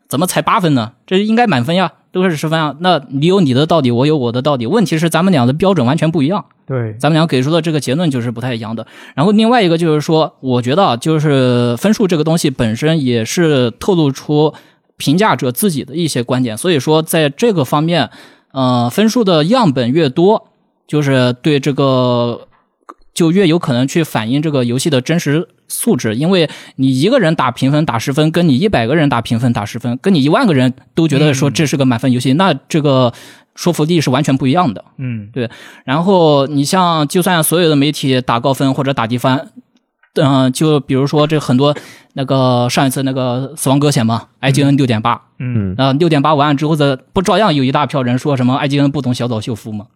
Speaker 3: 怎么才八分呢？这应该满分呀，都是十分啊。那你有你的道理，我有我的道理，问题是咱们俩的标准完全不一样，
Speaker 1: 对，
Speaker 3: 咱们俩给出的这个结论就是不太一样的。然后另外一个就是说，我觉得啊，就是分数这个东西本身也是透露出评价者自己的一些观点，所以说在这个方面，呃，分数的样本越多，就是对这个就越有可能去反映这个游戏的真实素质，因为你一个人打评分打十分，跟你一百个人打评分打十分，跟你一万个人都觉得说这是个满分游戏，那这个说服力是完全不一样的。
Speaker 1: 嗯，对。
Speaker 3: 然后你像，就算所有的媒体打高分或者打低分，嗯、就比如说这很多那个上一次那个死亡搁浅嘛，IGN 六点八，
Speaker 1: 嗯，
Speaker 3: 啊，六点八完了之后的，不照样有一大票人说什么 IGN 不懂小岛秀夫吗？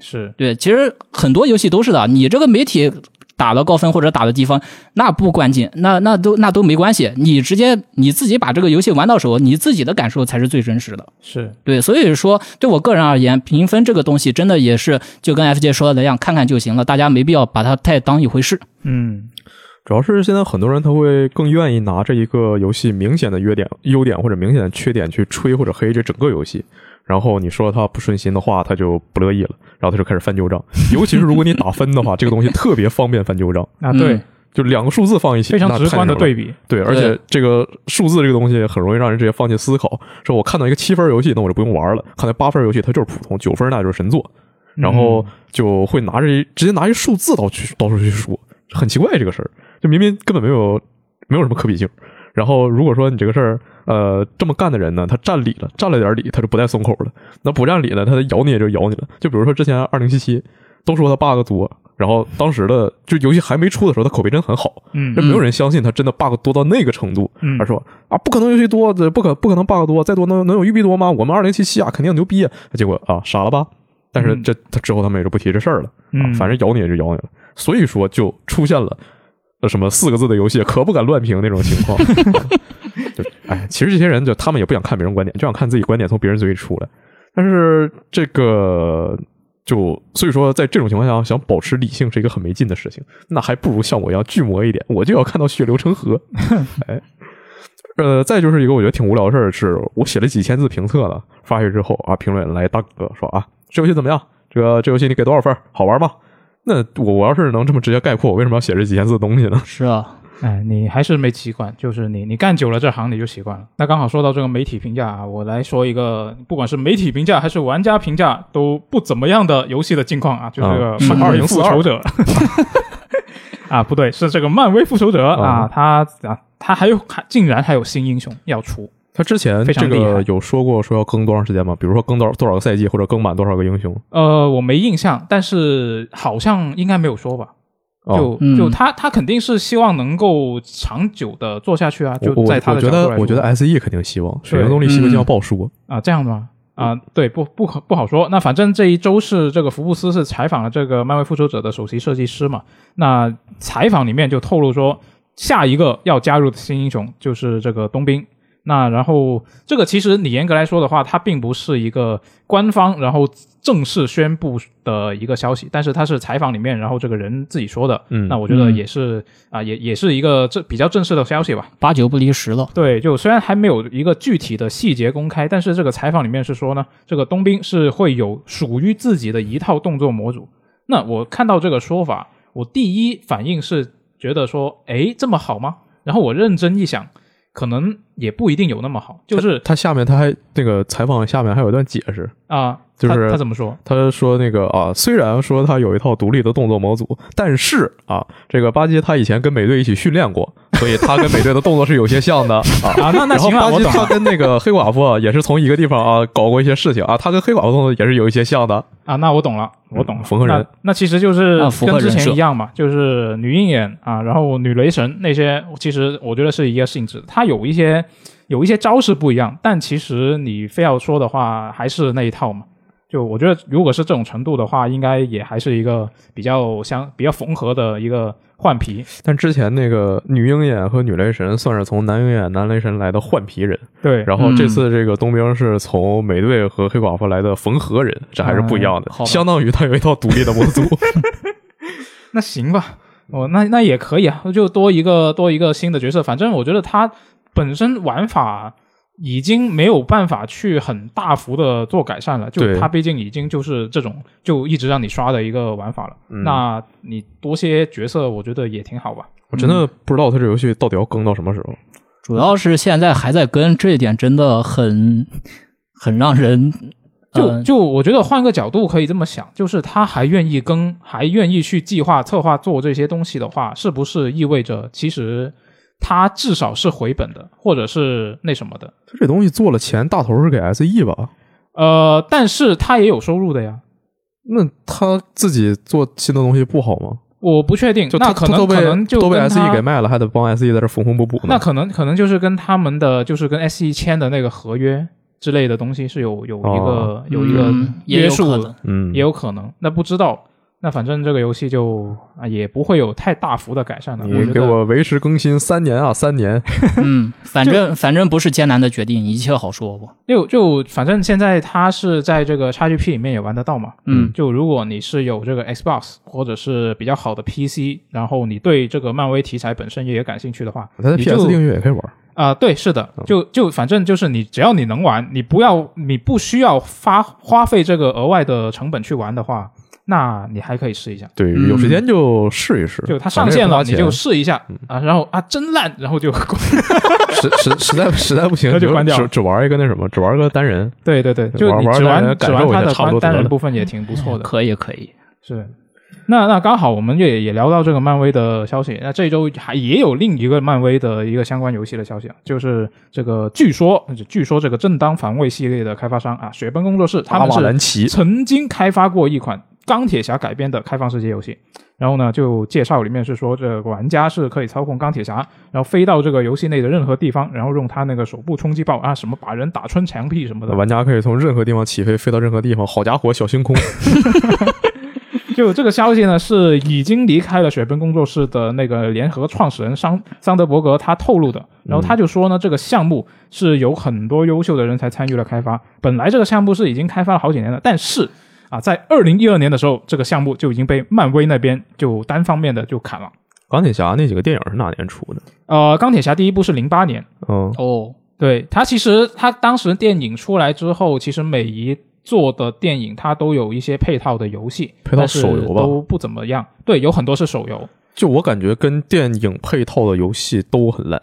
Speaker 1: 是，
Speaker 3: 对，其实很多游戏都是的，你这个媒体打了高分或者打的低分，那不关键，那那都那都没关系，你直接你自己把这个游戏玩到手，你自己的感受才是最真实的。
Speaker 1: 是，
Speaker 3: 对，所以说对我个人而言，评分这个东西真的也是就跟 FJ 说的那样，看看就行了，大家没必要把它太当一回事。
Speaker 1: 嗯，
Speaker 2: 主要是现在很多人他会更愿意拿这一个游戏明显的优点、优点或者明显的缺点去吹或者黑这整个游戏。然后你说他不顺心的话，他就不乐意了，然后他就开始翻旧账。尤其是如果你打分的话，这个东西特别方便翻旧账，
Speaker 1: 啊，对，
Speaker 3: 嗯
Speaker 2: 就两个数字放一起，
Speaker 1: 非常直观的对比。
Speaker 2: 对，而且这个数字这个东西很容易让人直接放弃思考。说我看到一个七分游戏，那我就不用玩了；看到八分游戏，它就是普通；九分那就是神作。然后就会拿着直接拿一数字到去到处去说，很奇怪这个事儿，就明明根本没有没有什么可比性。然后如果说你这个事儿，呃，这么干的人呢，他占理了，占了点理，他就不带松口了；那不占理呢，他咬你也就咬你了。就比如说之前二零七七都说他 bug 多，然后当时的就游戏还没出的时候，他口碑真的很好，
Speaker 1: 嗯
Speaker 2: 就没有人相信他真的 bug 多到那个程度。
Speaker 1: 嗯
Speaker 2: 他说啊，不可能游戏多，这不可不可能 bug 多，再多能能有育碧多吗？我们二零七七啊，肯定牛逼啊！结果啊，傻了吧？但是
Speaker 1: 嗯
Speaker 2: 这他之后他们也就不提这事儿了反正咬你也就咬你了。所以说就出现了呃什么四个字的游戏可不敢乱评那种情况。啊 就哎，其实这些人就他们也不想看别人观点，就想看自己观点从别人嘴里出来。但是这个就所以说，在这种情况下，想保持理性是一个很没劲的事情。那还不如像我一样巨魔一点，我就要看到血流成河。哎，呃，再就是一个我觉得挺无聊的事儿，是我写了几千字评测了，发去之后啊，评论来大哥说啊，这游戏怎么样？这个这游戏你给多少分？好玩吗？那我我要是能这么直接概括，我为什么要写这几千字的东西呢？
Speaker 3: 是啊，
Speaker 1: 哎，你还是没习惯，就是你你干久了这行你就习惯了。那刚好说到这个媒体评价啊，我来说一个，不管是媒体评价还是玩家评价都不怎么样的游戏的近况啊，就是这个
Speaker 2: 啊
Speaker 1: 漫威
Speaker 2: 2042
Speaker 1: 复仇者。啊，不对，是这个漫威复仇者啊
Speaker 2: 啊，
Speaker 1: 他啊，他还有还竟然还有新英雄要出，
Speaker 2: 他之前这个有说过说要更多长时间吗？比如说更多少多少个赛季，或者更满多少个英雄？
Speaker 1: 呃，我没印象，但是好像应该没有说吧。
Speaker 2: 哦
Speaker 1: 就
Speaker 3: 嗯
Speaker 1: 就他他肯定是希望能够长久的做下去啊，就在他的角度来
Speaker 2: 我觉得 S E 肯定希望水原动力西游记要爆说，
Speaker 1: 啊，这样的吗？啊，对，不不可不好说。那反正这一周是这个福布斯是采访了这个漫威复仇者的首席设计师嘛，那采访里面就透露说，下一个要加入的新英雄就是这个冬兵。那然后这个其实你严格来说的话，它并不是一个官方然后正式宣布的一个消息，但是它是采访里面然后这个人自己说的。
Speaker 2: 嗯
Speaker 1: 那我觉得
Speaker 3: 嗯
Speaker 1: 也是啊、也也是一个这比较正式的消息吧。
Speaker 3: 八九不离十了。
Speaker 1: 对，就虽然还没有一个具体的细节公开，但是这个采访里面是说呢，这个冬兵是会有属于自己的一套动作模组。那我看到这个说法，我第一反应是觉得说，诶，这么好吗？然后我认真一想，可能也不一定有那么好。就是
Speaker 2: 他下面他还那个采访下面还有一段解释，
Speaker 1: 啊，
Speaker 2: 就是
Speaker 1: 他他怎么说？
Speaker 2: 他说那个啊，虽然说他有一套独立的动作模组，但是啊，这个巴基他以前跟美队一起训练过，所以他跟美队的动作是有些像的啊。
Speaker 1: 啊，那那
Speaker 2: 然后
Speaker 1: 行我懂了
Speaker 2: 跟那个黑寡妇啊也是从一个地方啊搞过一些事情啊，他跟黑寡妇动作也是有一些像的。
Speaker 1: 啊，那我懂了，我懂了。
Speaker 2: 缝合人
Speaker 1: 那那其实就是跟之前一样嘛，就是女鹰眼啊，然后女雷神那些，其实我觉得是一个性质。它有一些有一些招式不一样，但其实你非要说的话，还是那一套嘛。就我觉得，如果是这种程度的话，应该也还是一个比较相比较缝合的一个换皮。
Speaker 2: 但之前那个女鹰眼和女雷神算是从男鹰眼、男雷神来的换皮人，
Speaker 1: 对，
Speaker 2: 然后这次这个冬兵是从美队和黑寡妇来的缝合人，这还是不一样的。相当于他有一套独立的模组。
Speaker 1: 那行吧，哦，那那也可以啊，就多一个多一个新的角色。反正我觉得他本身玩法已经没有办法去很大幅的做改善了，就它毕竟已经就是这种就一直让你刷的一个玩法了。
Speaker 2: 嗯
Speaker 1: 那你多些角色，我觉得也挺好吧。
Speaker 2: 我真的不知道他这游戏到底要更到什么时候。
Speaker 3: 主要是现在还在更这一点真的很很让人
Speaker 1: 就
Speaker 3: 呃
Speaker 1: 就我觉得换个角度可以这么想，就是他还愿意更，还愿意去计划、策划做这些东西的话，是不是意味着其实他至少是回本的，或者是那什么的？
Speaker 2: 他这东西做了钱，大头是给 SE 吧？
Speaker 1: 呃，但是他也有收入的呀，
Speaker 2: 那他自己做新的东西不好吗？
Speaker 1: 我不确定。
Speaker 2: 就
Speaker 1: 那可能可能就
Speaker 2: 都被 SE 给卖了，还得帮 SE 在这缝缝补补呢。
Speaker 1: 那可能可能就是跟他们的就是跟 S E 签的那个合约之类的东西是有有一个、
Speaker 2: 哦
Speaker 1: 有一个约束的
Speaker 2: 嗯，
Speaker 1: 也有可能。那不知道，那反正这个游戏就啊也不会有太大幅的改善了。
Speaker 2: 你给我维持更新三年啊，三年。
Speaker 3: 嗯，反正反正不是艰难的决定，一切好说不？
Speaker 1: 就就反正现在它是在这个 XGP 里面也玩得到嘛。
Speaker 3: 嗯
Speaker 1: 就如果你是有这个 Xbox 或者是比较好的 PC，然后你对这个漫威题材本身也感兴趣的话，你就
Speaker 2: PS 订阅也可以玩。
Speaker 1: 啊、对，是的，就就反正就是你只要你能玩，你不要你不需要花花费这个额外的成本去玩的话，那你还可以试一下。
Speaker 2: 对，
Speaker 3: 嗯
Speaker 2: 有时间就试一试。
Speaker 1: 就它上线了，你就试一下啊，然后啊真烂，然后就
Speaker 2: 实实实在实在不行
Speaker 1: 那就关掉
Speaker 2: 只只玩一个那什么，只玩个单人。
Speaker 1: 对对对，就
Speaker 2: 玩玩
Speaker 1: 你只玩只玩它的单人部分也挺不错的。
Speaker 3: 可以可以，
Speaker 1: 是，那那刚好我们也也聊到这个漫威的消息，那这周还也有另一个漫威的一个相关游戏的消息啊，就是这个据说据说这个正当防卫系列的开发商啊，雪崩工作室他们是，曾经开发过一款钢铁侠改编的开放世界游戏。然后呢，就介绍里面是说，这个玩家是可以操控钢铁侠，然后飞到这个游戏内的任何地方，然后用他那个手部冲击炮啊，什么把人打穿墙壁什么的，
Speaker 2: 玩家可以从任何地方起飞，飞到任何地方。好家伙，小星空！
Speaker 1: 就这个消息呢，是已经离开了雪崩工作室的那个联合创始人桑桑德伯格他透露的。然后他就说呢，这个项目是有很多优秀的人才参与了开发。本来这个项目是已经开发了好几年了，但是啊，在二零一二年的时候，这个项目就已经被漫威那边就单方面的就砍了。
Speaker 2: 钢铁侠那几个电影是哪年出的？
Speaker 1: 呃，钢铁侠第一部是零八年，
Speaker 2: 嗯，
Speaker 3: 哦，
Speaker 1: 对它其实它当时电影出来之后，其实每一做的电影它都有一些配套的游戏，
Speaker 2: 配套
Speaker 1: 是
Speaker 2: 手游吧
Speaker 1: 都不怎么样。对，有很多是手游
Speaker 2: 就我感觉跟电影配套的游戏都很烂，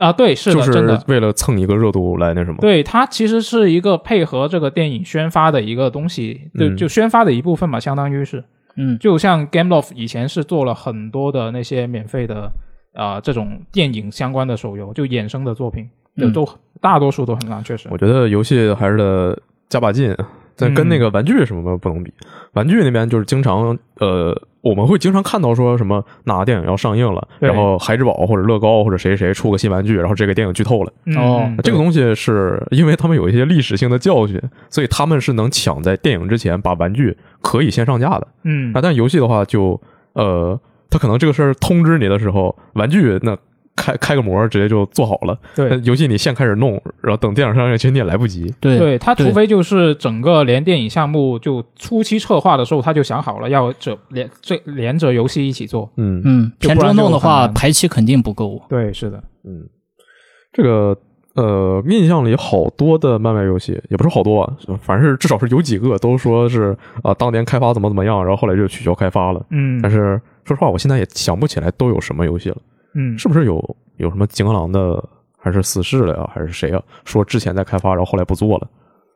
Speaker 1: 啊，对，是的，
Speaker 2: 就是
Speaker 1: 真的。
Speaker 2: 为了蹭一个热度来那什么。
Speaker 1: 对，它其实是一个配合这个电影宣发的一个东西，就
Speaker 2: 嗯
Speaker 1: 就宣发的一部分嘛，相当于是。
Speaker 3: 嗯，
Speaker 1: 就像 Gameloft 以前是做了很多的那些免费的啊、呃这种电影相关的手游，就衍生的作品，就
Speaker 3: 嗯
Speaker 1: 都大多数都很烂，确实。
Speaker 2: 我觉得游戏还是得加把劲，但跟那个玩具什么的不能比。玩具那边就是经常呃，我们会经常看到说什么哪个电影要上映了，然后孩之宝或者乐高或者谁谁出个新玩具，然后这个电影剧透了。
Speaker 1: 嗯
Speaker 3: 哦
Speaker 1: 嗯
Speaker 2: 这个东西是因为他们有一些历史性的教训，所以他们是能抢在电影之前把玩具可以先上架的。
Speaker 1: 嗯
Speaker 2: 啊，但游戏的话就呃，他可能这个事儿通知你的时候，玩具那开开个模直接就做好了。
Speaker 1: 对
Speaker 2: 游戏你现开始弄，然后等电影上映，其实你也来不及。
Speaker 3: 对
Speaker 1: 对，他除非就是整个连电影项目就初期策划的时候他就想好了要这连这连着游戏一起做。
Speaker 2: 嗯
Speaker 3: 嗯，偏
Speaker 1: 就不然就
Speaker 3: 中弄的话，排期肯定不够。
Speaker 1: 对，是的，
Speaker 2: 嗯，这个呃，印象里好多的漫威游戏，也不是好多啊，反正是至少是有几个都说是啊、当年开发怎么怎么样，然后后来就取消开发了。
Speaker 1: 嗯
Speaker 2: 但是说实话，我现在也想不起来都有什么游戏了，
Speaker 1: 嗯。
Speaker 2: 是不是有有什么井狼的还是死侍了呀还是谁呀说之前在开发然后后来不做了？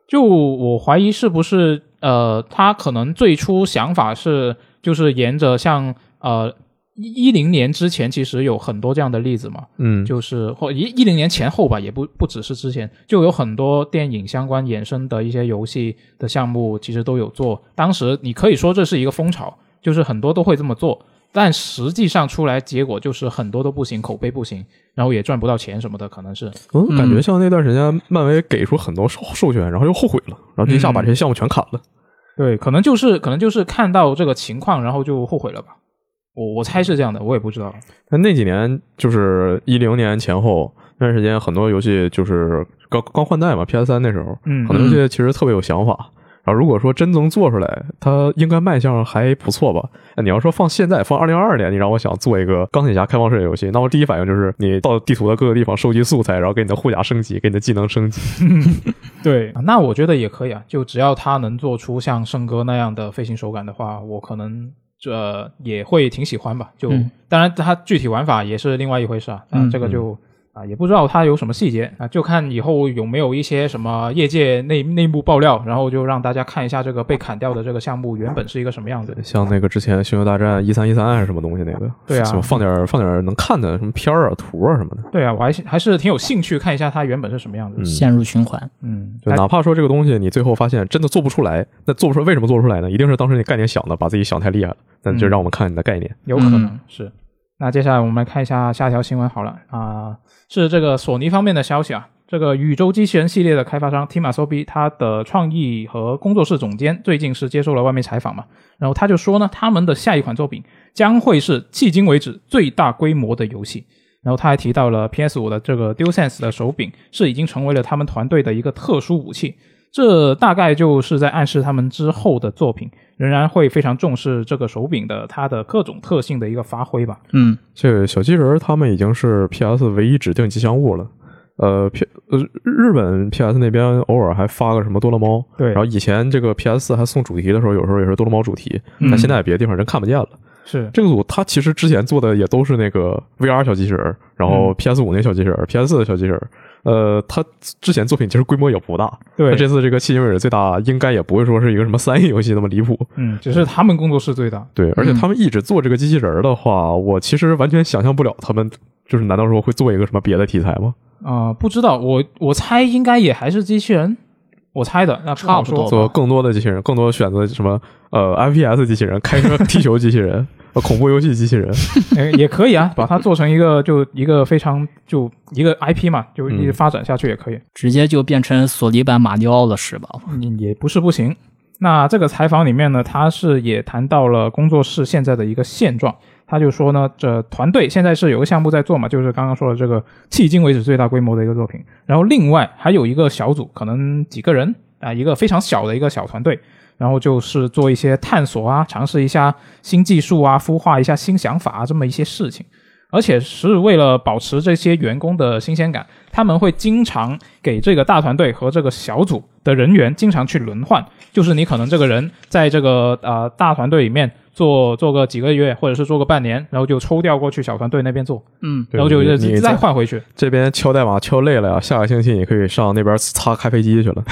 Speaker 1: 就我怀疑是不是呃他可能最初想法是就是沿着像呃一零年之前其实有很多这样的例子嘛。
Speaker 2: 嗯。
Speaker 1: 就是或一一零年前后吧也不不只是之前就有很多电影相关衍生的一些游戏的项目其实都有做。当时你可以说这是一个风潮就是很多都会这么做。但实际上出来结果就是很多都不行，口碑不行，然后也赚不到钱什么的，可能是。
Speaker 2: 嗯感觉像那段时间漫威给出很多授授权，然后又后悔了，然后一下把这些项目全砍了。
Speaker 1: 对，可能就是可能就是看到这个情况，然后就后悔了吧。我我猜是这样的，我也不知道。
Speaker 2: 那那几年就是一零年前后那段时间，很多游戏就是刚刚换代嘛，PS 三那时候，
Speaker 1: 嗯
Speaker 2: 很多游戏其实特别有想法。然后如果说真能做出来，它应该卖相还不错吧？那你要说放现在，放二零二二年，你让我想做一个钢铁侠开放世界游戏，那我第一反应就是你到地图的各个地方收集素材，然后给你的护甲升级，给你的技能升级。
Speaker 1: 对，那我觉得也可以啊，就只要他能做出像圣哥那样的飞行手感的话，我可能这也会挺喜欢吧。就、
Speaker 3: 嗯
Speaker 1: 当然，它具体玩法也是另外一回事啊。啊，
Speaker 3: 嗯
Speaker 1: 这个就啊也不知道它有什么细节啊，就看以后有没有一些什么业界内内幕爆料，然后就让大家看一下这个被砍掉的这个项目原本是一个什么样子。
Speaker 2: 像那个之前《星球大战》一三一三还是什么东西那个，
Speaker 1: 对啊
Speaker 2: 什么放点放点能看的什么片儿啊、图啊什么的。
Speaker 1: 对啊，我还是还是挺有兴趣看一下它原本是什么样子。
Speaker 2: 嗯
Speaker 3: 陷入循环。
Speaker 1: 嗯，
Speaker 2: 哪怕说这个东西你最后发现真的做不出来，那做不出来为什么做不出来呢？一定是当时你概念想的，把自己想太厉害了。那就
Speaker 1: 嗯
Speaker 2: 让我们看你的概念。
Speaker 1: 有可能、
Speaker 3: 嗯
Speaker 1: 是。那接下来我们来看一下下一条新闻好了啊、是这个索尼方面的消息啊。这个宇宙机器人系列的开发商 Tim Asobi，他的创意和工作室总监最近是接受了外媒采访嘛，然后他就说呢，他们的下一款作品将会是迄今为止最大规模的游戏。然后他还提到了 PS 5的这个 DualSense 的手柄是已经成为了他们团队的一个特殊武器，这大概就是在暗示他们之后的作品仍然会非常重视这个手柄的它的各种特性的一个发挥吧。
Speaker 3: 嗯
Speaker 2: 这个小机人儿他们已经是 PS 唯一指定吉祥物了。呃，P 呃日本 PS 那边偶尔还发个什么多乐猫，
Speaker 1: 对
Speaker 2: 然后以前这个 PS 四还送主题的时候，有时候也是多乐猫主题，
Speaker 3: 嗯
Speaker 2: 但现在别的地方人看不见了。
Speaker 1: 是
Speaker 2: 这个组他其实之前做的也都是那个 VR 小机器人儿，然后
Speaker 1: 嗯
Speaker 2: PS 五那小机器人儿，PS 四的小机器人儿。呃，他之前作品其实规模也不大，
Speaker 1: 对
Speaker 2: 那这次这个迄今为止最大，应该也不会说是一个什么三 A 游戏那么离谱。
Speaker 1: 嗯，只是他们工作室最大。
Speaker 2: 对，而且
Speaker 3: 嗯
Speaker 2: 他们一直做这个机器人儿的话，我其实完全想象不了他们就是难道说会做一个什么别的题材吗？
Speaker 1: 啊、不知道，我我猜应该也还是机器人，我猜的，那
Speaker 3: 差不多。
Speaker 2: 做更多的机器人，更多选择什么呃 FPS 机器人、开车踢球机器人、呃恐怖游戏机器人。
Speaker 1: 哎也可以啊，把它做成一个就一个非常就一个 IP 嘛，就一直
Speaker 2: 嗯
Speaker 1: 发展下去也可以，
Speaker 3: 直接就变成索尼版马里奥了，是吧？
Speaker 1: 嗯也不是不行。那这个采访里面呢，他是也谈到了工作室现在的一个现状。他就说呢，这团队现在是有个项目在做嘛，就是刚刚说的这个迄今为止最大规模的一个作品。然后另外还有一个小组，可能几个人啊、一个非常小的一个小团队，然后就是做一些探索啊，尝试一下新技术啊，孵化一下新想法啊，这么一些事情。而且是为了保持这些员工的新鲜感，他们会经常给这个大团队和这个小组的人员经常去轮换，就是你可能这个人在这个呃大团队里面做做个几个月，或者是做个半年，然后就抽调过去小团队那边做，
Speaker 3: 嗯
Speaker 1: 然后就
Speaker 2: 你你
Speaker 1: 再换回去。
Speaker 2: 这边敲代码敲累了呀，下个星期你可以上那边擦咖啡机去了。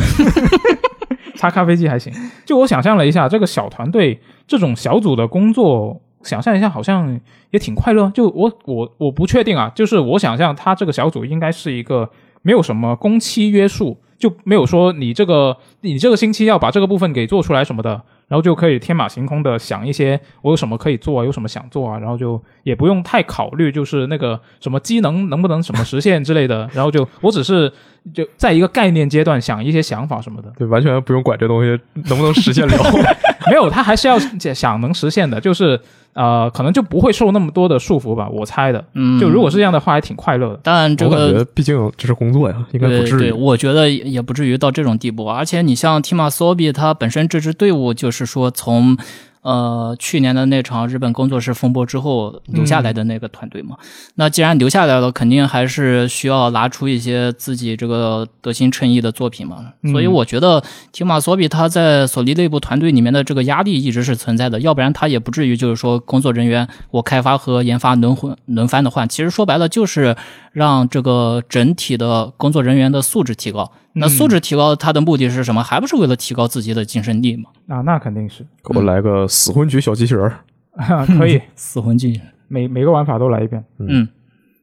Speaker 1: 擦咖啡机还行。就我想象了一下，这个小团队这种小组的工作，想象一下好像也挺快乐。就我我我不确定啊，就是我想象他这个小组应该是一个没有什么工期约束，就没有说你这个你这个星期要把这个部分给做出来什么的。然后就可以天马行空的想一些我有什么可以做啊，有什么想做啊，然后就也不用太考虑就是那个什么机能能不能什么实现之类的，然后就我只是就在一个概念阶段想一些想法什么的。
Speaker 2: 对，完全不用管这东西能不能实现了。
Speaker 1: 没有，他还是要想能实现的，就是呃，可能就不会受那么多的束缚吧，我猜的。
Speaker 3: 嗯，
Speaker 1: 就如果是这样的话，还挺快乐的。
Speaker 3: 但这
Speaker 2: 我感觉
Speaker 3: 个。
Speaker 2: 毕竟这是工作呀，应该不
Speaker 3: 对对，
Speaker 2: 至于。
Speaker 3: 我觉得也也不至于到这种地步。而且你像 Tima Sobi，他本身这支队伍就是说从呃去年的那场日本工作室风波之后留下来的那个团队嘛。那既然留下来了，肯定还是需要拿出一些自己这个得心称意的作品嘛。
Speaker 1: 嗯
Speaker 3: 所以我觉得提马索比他在索尼内部团队里面的这个压力一直是存在的，要不然他也不至于就是说工作人员我开发和研发轮换轮番的换。其实说白了就是让这个整体的工作人员的素质提高。那素质提高，它的目的是什么？还不是为了提高自己的竞争力吗？
Speaker 1: 啊，那肯定是
Speaker 2: 给我来个死魂局小机器人儿，
Speaker 1: 可以。
Speaker 3: 死魂剧，
Speaker 1: 每每个玩法都来一遍。
Speaker 3: 嗯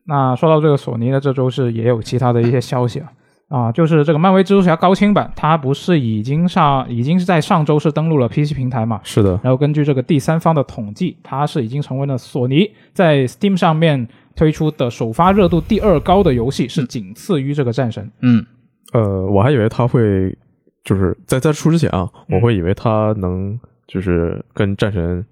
Speaker 1: 那说到这个索尼呢，这周是也有其他的一些消息啊啊，就是这个漫威蜘蛛侠高清版，它不是已经上已经是在上周是登陆了 PC 平台嘛？
Speaker 2: 是的，
Speaker 1: 然后根据这个第三方的统计，它是已经成为了索尼在 Steam 上面推出的首发热度第二高的游戏，是仅次于这个战神。
Speaker 3: 嗯
Speaker 2: 呃，我还以为他会就是在在出之前啊，
Speaker 1: 嗯。
Speaker 2: 我会以为他能就是跟战神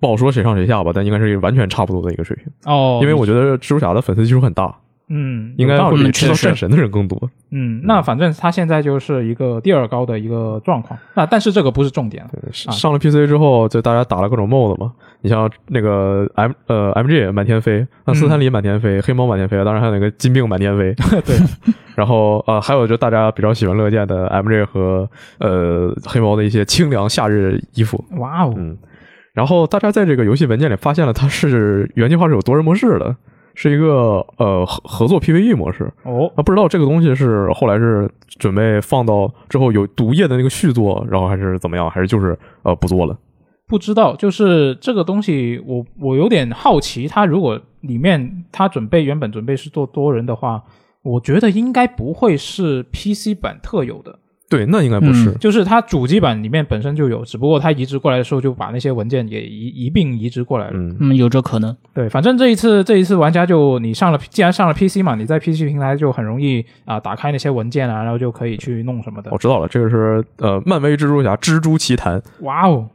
Speaker 2: 不好说谁上谁下吧，但应该是完全差不多的一个水平，
Speaker 1: 哦
Speaker 2: 因为我觉得蜘蛛侠的粉丝基数很大，
Speaker 1: 嗯，
Speaker 2: 应该会比知道战神的人更多。
Speaker 1: 嗯，那反正他现在就是一个第二高的一个状况。那但是这个不是重点了。啊
Speaker 2: 上了 PC 之后，就大家打了各种 mod 嘛。你像那个 M 呃 MG 满天飞，那斯坦李满天飞，黑猫满天飞，当然还有那个金并满天飞。
Speaker 1: 对，
Speaker 2: 然后呃还有就大家比较喜闻乐见的 MG 和呃黑猫的一些清凉夏日衣服。
Speaker 1: 哇哦，
Speaker 2: 嗯，然后大家在这个游戏文件里发现了，它是原计划是有多人模式的，是一个呃合合作 PVE 模式。
Speaker 1: 哦，
Speaker 2: 那，不知道这个东西是后来是准备放到之后有毒液的那个续作，然后还是怎么样，还是就是呃不做了？
Speaker 1: 不知道，就是这个东西我，我有点好奇，它如果里面它准备原本准备是做多人的话，我觉得应该不会是 PC 版特有的，
Speaker 2: 对，那应该不是。
Speaker 3: 嗯
Speaker 1: 就是它主机版里面本身就有，只不过它移植过来的时候就把那些文件也一一并移植过来了。
Speaker 2: 嗯，
Speaker 3: 嗯，有这可能。
Speaker 1: 对，反正这一次这一次玩家就你上了，既然上了 PC 嘛，你在 PC 平台就很容易啊、打开那些文件啊，然后就可以去弄什么的
Speaker 2: 我。知道了，这个是呃漫威蜘蛛侠蜘蛛奇谭。
Speaker 1: 哇哦，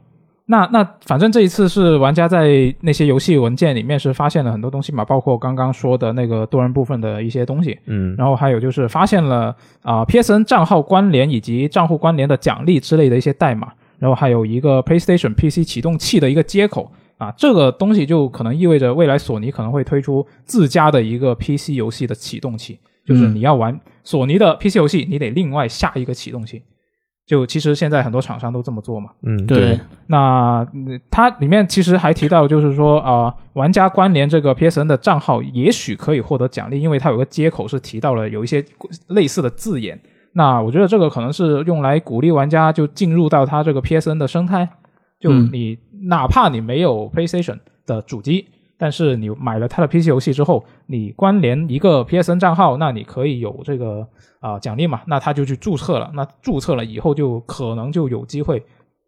Speaker 1: 那那反正这一次是玩家在那些游戏文件里面是发现了很多东西嘛，包括刚刚说的那个多人部分的一些东西，
Speaker 2: 嗯，
Speaker 1: 然后还有就是发现了啊、PSN 账号关联以及账户关联的奖励之类的一些代码，然后还有一个 PlayStation PC 启动器的一个接口。啊，这个东西就可能意味着未来索尼可能会推出自家的一个 PC 游戏的启动器，就是
Speaker 3: 嗯
Speaker 1: 你要玩索尼的 PC 游戏，你得另外下一个启动器。就其实现在很多厂商都这么做嘛。
Speaker 2: 嗯，
Speaker 3: 对，
Speaker 1: 那嗯它里面其实还提到，就是说啊、玩家关联这个 PSN 的账号，也许可以获得奖励，因为它有个接口是提到了有一些类似的字眼。那我觉得这个可能是用来鼓励玩家就进入到它这个 PSN 的生态，就
Speaker 3: 嗯
Speaker 1: 你、哪怕你没有 PlayStation 的主机，但是你买了他的 PC 游戏之后，你关联一个 PSN 账号，那你可以有这个啊、奖励嘛，那他就去注册了，那注册了以后就可能就有机会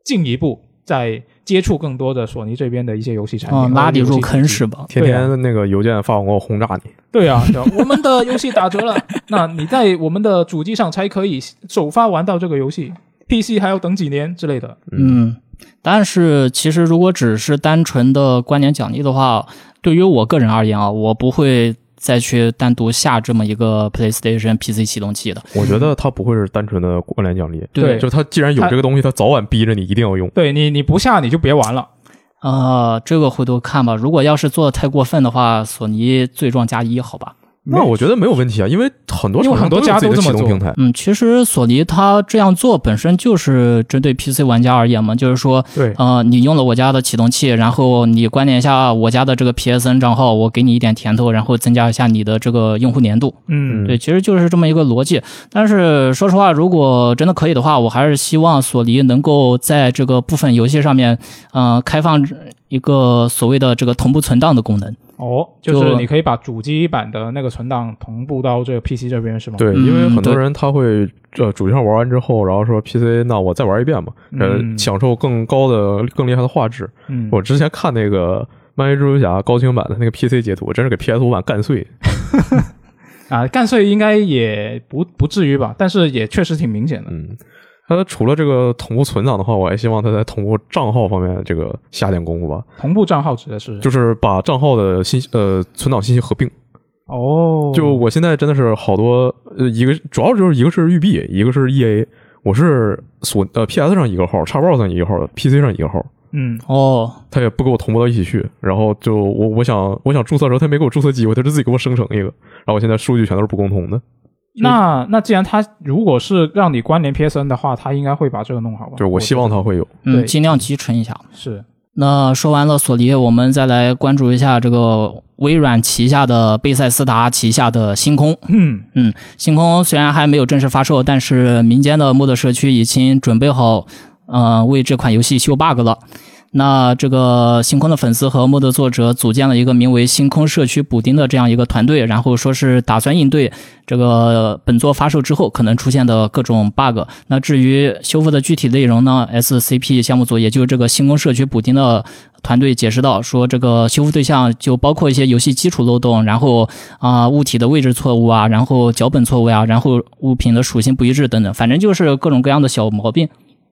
Speaker 1: 进一步再接触更多的索尼这边的一些游戏产品，
Speaker 3: 嗯，拉你入坑
Speaker 1: 是。
Speaker 3: 吧？
Speaker 2: 天天那个邮件发广告轰炸你。
Speaker 1: 对啊，对啊我们的游戏打折了，那你在我们的主机上才可以首发玩到这个游戏，PC 还要等几年之类的。
Speaker 3: 嗯，但是其实如果只是单纯的关联奖励的话，对于我个人而言啊，我不会再去单独下这么一个 PlayStation PC 启动器的。
Speaker 2: 我觉得它不会是单纯的关联奖励，
Speaker 1: 对
Speaker 2: 就它既然有这个东西，它早晚逼着你一定要用。
Speaker 1: 对你，你不下你就别玩了。
Speaker 3: 呃，这个回头看吧。如果要是做的太过分的话，索尼罪状加一，好吧？
Speaker 2: 那我觉得没有问题啊，因为很多
Speaker 1: 因为
Speaker 2: 厂商
Speaker 1: 很多家
Speaker 2: 都有自己的
Speaker 1: 都这么做
Speaker 2: 启动平台。
Speaker 3: 嗯，其实索尼它这样做本身就是针对 PC 玩家而言嘛，就是说，
Speaker 1: 对，
Speaker 3: 呃，你用了我家的启动器，然后你关联一下我家的这个 PSN 账号，我给你一点甜头，然后增加一下你的这个用户粘度。
Speaker 1: 嗯，
Speaker 3: 对，其实就是这么一个逻辑。但是说实话，如果真的可以的话，我还是希望索尼能够在这个部分游戏上面，呃，开放一个所谓的这个同步存档的功能。
Speaker 1: 哦，就是你可以把主机版的那个存档同步到这个 PC 这边是吗？，
Speaker 2: 对，
Speaker 3: 嗯
Speaker 2: 因为很多人他会呃主机上玩完之后，然后说 PC，那我再玩一遍吧，呃，
Speaker 1: 嗯
Speaker 2: 享受更高的、更厉害的画质。
Speaker 1: 嗯，
Speaker 2: 我之前看那个漫威蜘蛛侠高清版的那个 PC 截图，真是给 PS 五版干碎。
Speaker 1: 啊，干碎应该也不不至于吧，但是也确实挺明显的。
Speaker 2: 嗯，它除了这个同步存档的话，我还希望它在同步账号方面这个下点功夫吧，
Speaker 1: 同步账号指的是
Speaker 2: 就是把账号的信息呃存档信息合并。
Speaker 1: 哦，
Speaker 2: 就我现在真的是好多呃，一个主要就是一个是育碧，一个是 EA，我是索呃 PS 上一个号，Xbox 上一个号，PC 上一个号。
Speaker 1: 嗯
Speaker 3: 哦，
Speaker 2: 他也不给我同步到一起去，然后就我我想我想注册的时候，他没给我注册机会，他就自己给我生成一个，然后我现在数据全都是不共通的，
Speaker 1: 那那既然他如果是让你关联 PSN 的话，他应该会把这个弄好吧？
Speaker 2: 对我希望他会有。
Speaker 3: 嗯，
Speaker 1: 对
Speaker 3: 尽量集成一下。
Speaker 1: 是
Speaker 3: 那说完了索尼，我们再来关注一下这个微软旗下的贝塞斯达旗下的星空。
Speaker 1: 嗯
Speaker 3: 星空虽然还没有正式发售，但是民间的 mod 社区已经准备好，呃，为这款游戏修 bug 了。那这个星空的粉丝和 MOD 作者组建了一个名为“星空社区补丁”的这样一个团队，然后说是打算应对这个本作发售之后可能出现的各种 bug。那至于修复的具体内容呢？SCP 项目组也就是这个星空社区补丁的团队解释到，说这个修复对象就包括一些游戏基础漏洞，然后啊、物体的位置错误啊，然后脚本错误啊，然后物品的属性不一致等等，反正就是各种各样的小毛病。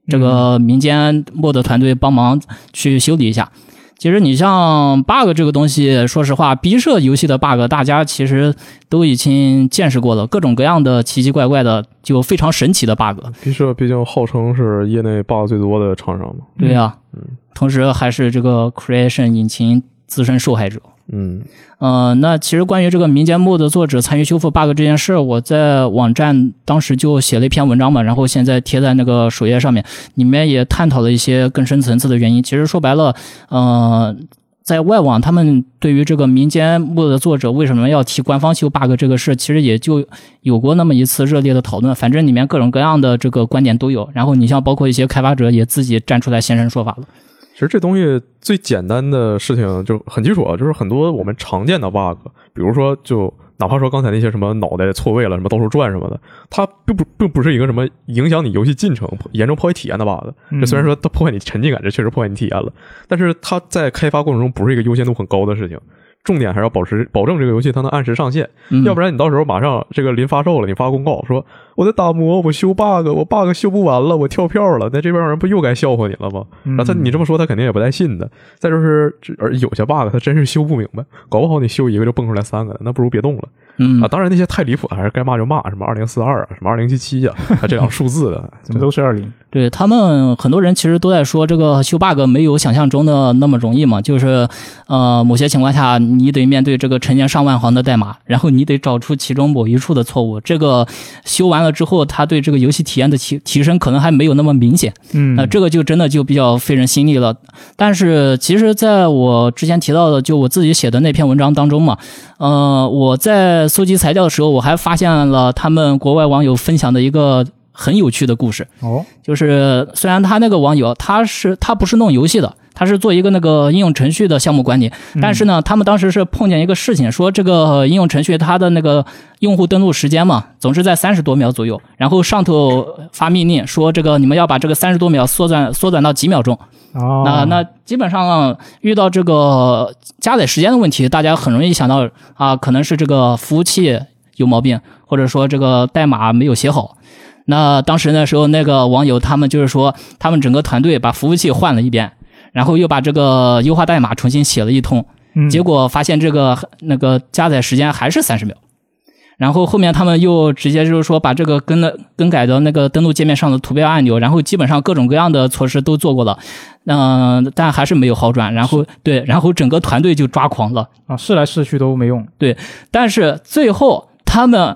Speaker 3: 这个民间 mod 团队帮忙去修理一下。其实你像 bug 这个东西，说实话，逼社游戏的 bug 大家其实都已经见识过了，各种各样的奇奇怪怪的，就非常神奇的 bug。
Speaker 2: 毕设毕竟号称是业内 bug 最多的厂商嘛。
Speaker 3: 对呀、嗯同时还是这个 Creation 引擎资深受害者。
Speaker 2: 嗯
Speaker 3: 呃，那其实关于这个民间末的作者参与修复 bug 这件事，我在网站当时就写了一篇文章嘛，然后现在贴在那个首页上面，里面也探讨了一些更深层次的原因。其实说白了，呃，在外网他们对于这个民间末的作者为什么要提官方修 bug 这个事，其实也就有过那么一次热烈的讨论。反正里面各种各样的这个观点都有。然后你像包括一些开发者也自己站出来现身说法了。
Speaker 2: 其实这东西最简单的事情就很基础啊，就是很多我们常见的 bug，比如说就哪怕说刚才那些什么脑袋错位了、什么到处转什么的，它并不并不是一个什么影响你游戏进程、严重破坏体验的 bug。
Speaker 1: 嗯
Speaker 2: 这虽然说它破坏你沉浸感，这确实破坏你体验了，但是它在开发过程中不是一个优先度很高的事情。重点还是要保持保证这个游戏它能按时上线，
Speaker 3: 嗯，
Speaker 2: 要不然你到时候马上这个临发售了，你发公告说我在打磨，我修 bug，我 bug 修不完了，我跳票了，那这边人不又该笑话你了吗？然后他你这么说，他肯定也不带信的。再就是，这而有些 bug 他真是修不明白，搞不好你修一个就蹦出来三个，那不如别动了
Speaker 3: 嗯
Speaker 2: 啊！当然那些太离谱，还是该骂就骂，什么二零四二啊，什么二零七七呀，啊这样数字的，
Speaker 1: 怎么都是二零？
Speaker 3: 对他们很多人其实都在说，这个修 bug 没有想象中的那么容易嘛，就是呃某些情况下你得面对这个成千上万行的代码，然后你得找出其中某一处的错误，这个修完了之后，它对这个游戏体验的提提升可能还没有那么明显。
Speaker 1: 嗯，
Speaker 3: 那这个就真的就比较费人心力了。但是其实在我之前提到的，就我自己写的那篇文章当中嘛，呃，我在搜集材料的时候，我还发现了他们国外网友分享的一个很有趣的故事。
Speaker 1: 哦，
Speaker 3: 就是虽然他那个网友他是他不是弄游戏的，他是做一个那个应用程序的项目管理，但是呢，他们当时是碰见一个事情，说这个应用程序它的那个用户登录时间嘛，总是在三十多秒左右，然后上头发命令说这个你们要把这个三十多秒缩短缩短到几秒钟。
Speaker 1: 哦，
Speaker 3: 那那基本上遇到这个加载时间的问题，大家很容易想到啊，可能是这个服务器有毛病，或者说这个代码没有写好。那当时那时候那个网友他们就是说，他们整个团队把服务器换了一遍，然后又把这个优化代码重新写了一通，
Speaker 1: 嗯
Speaker 3: 结果发现这个那个加载时间还是三十秒。然后后面他们又直接就是说把这个更的更改的那个登录界面上的图标按钮，然后基本上各种各样的措施都做过了，嗯、但还是没有好转。然后对，然后整个团队就抓狂了。
Speaker 1: 啊，试来试去都没用。
Speaker 3: 对但是最后他们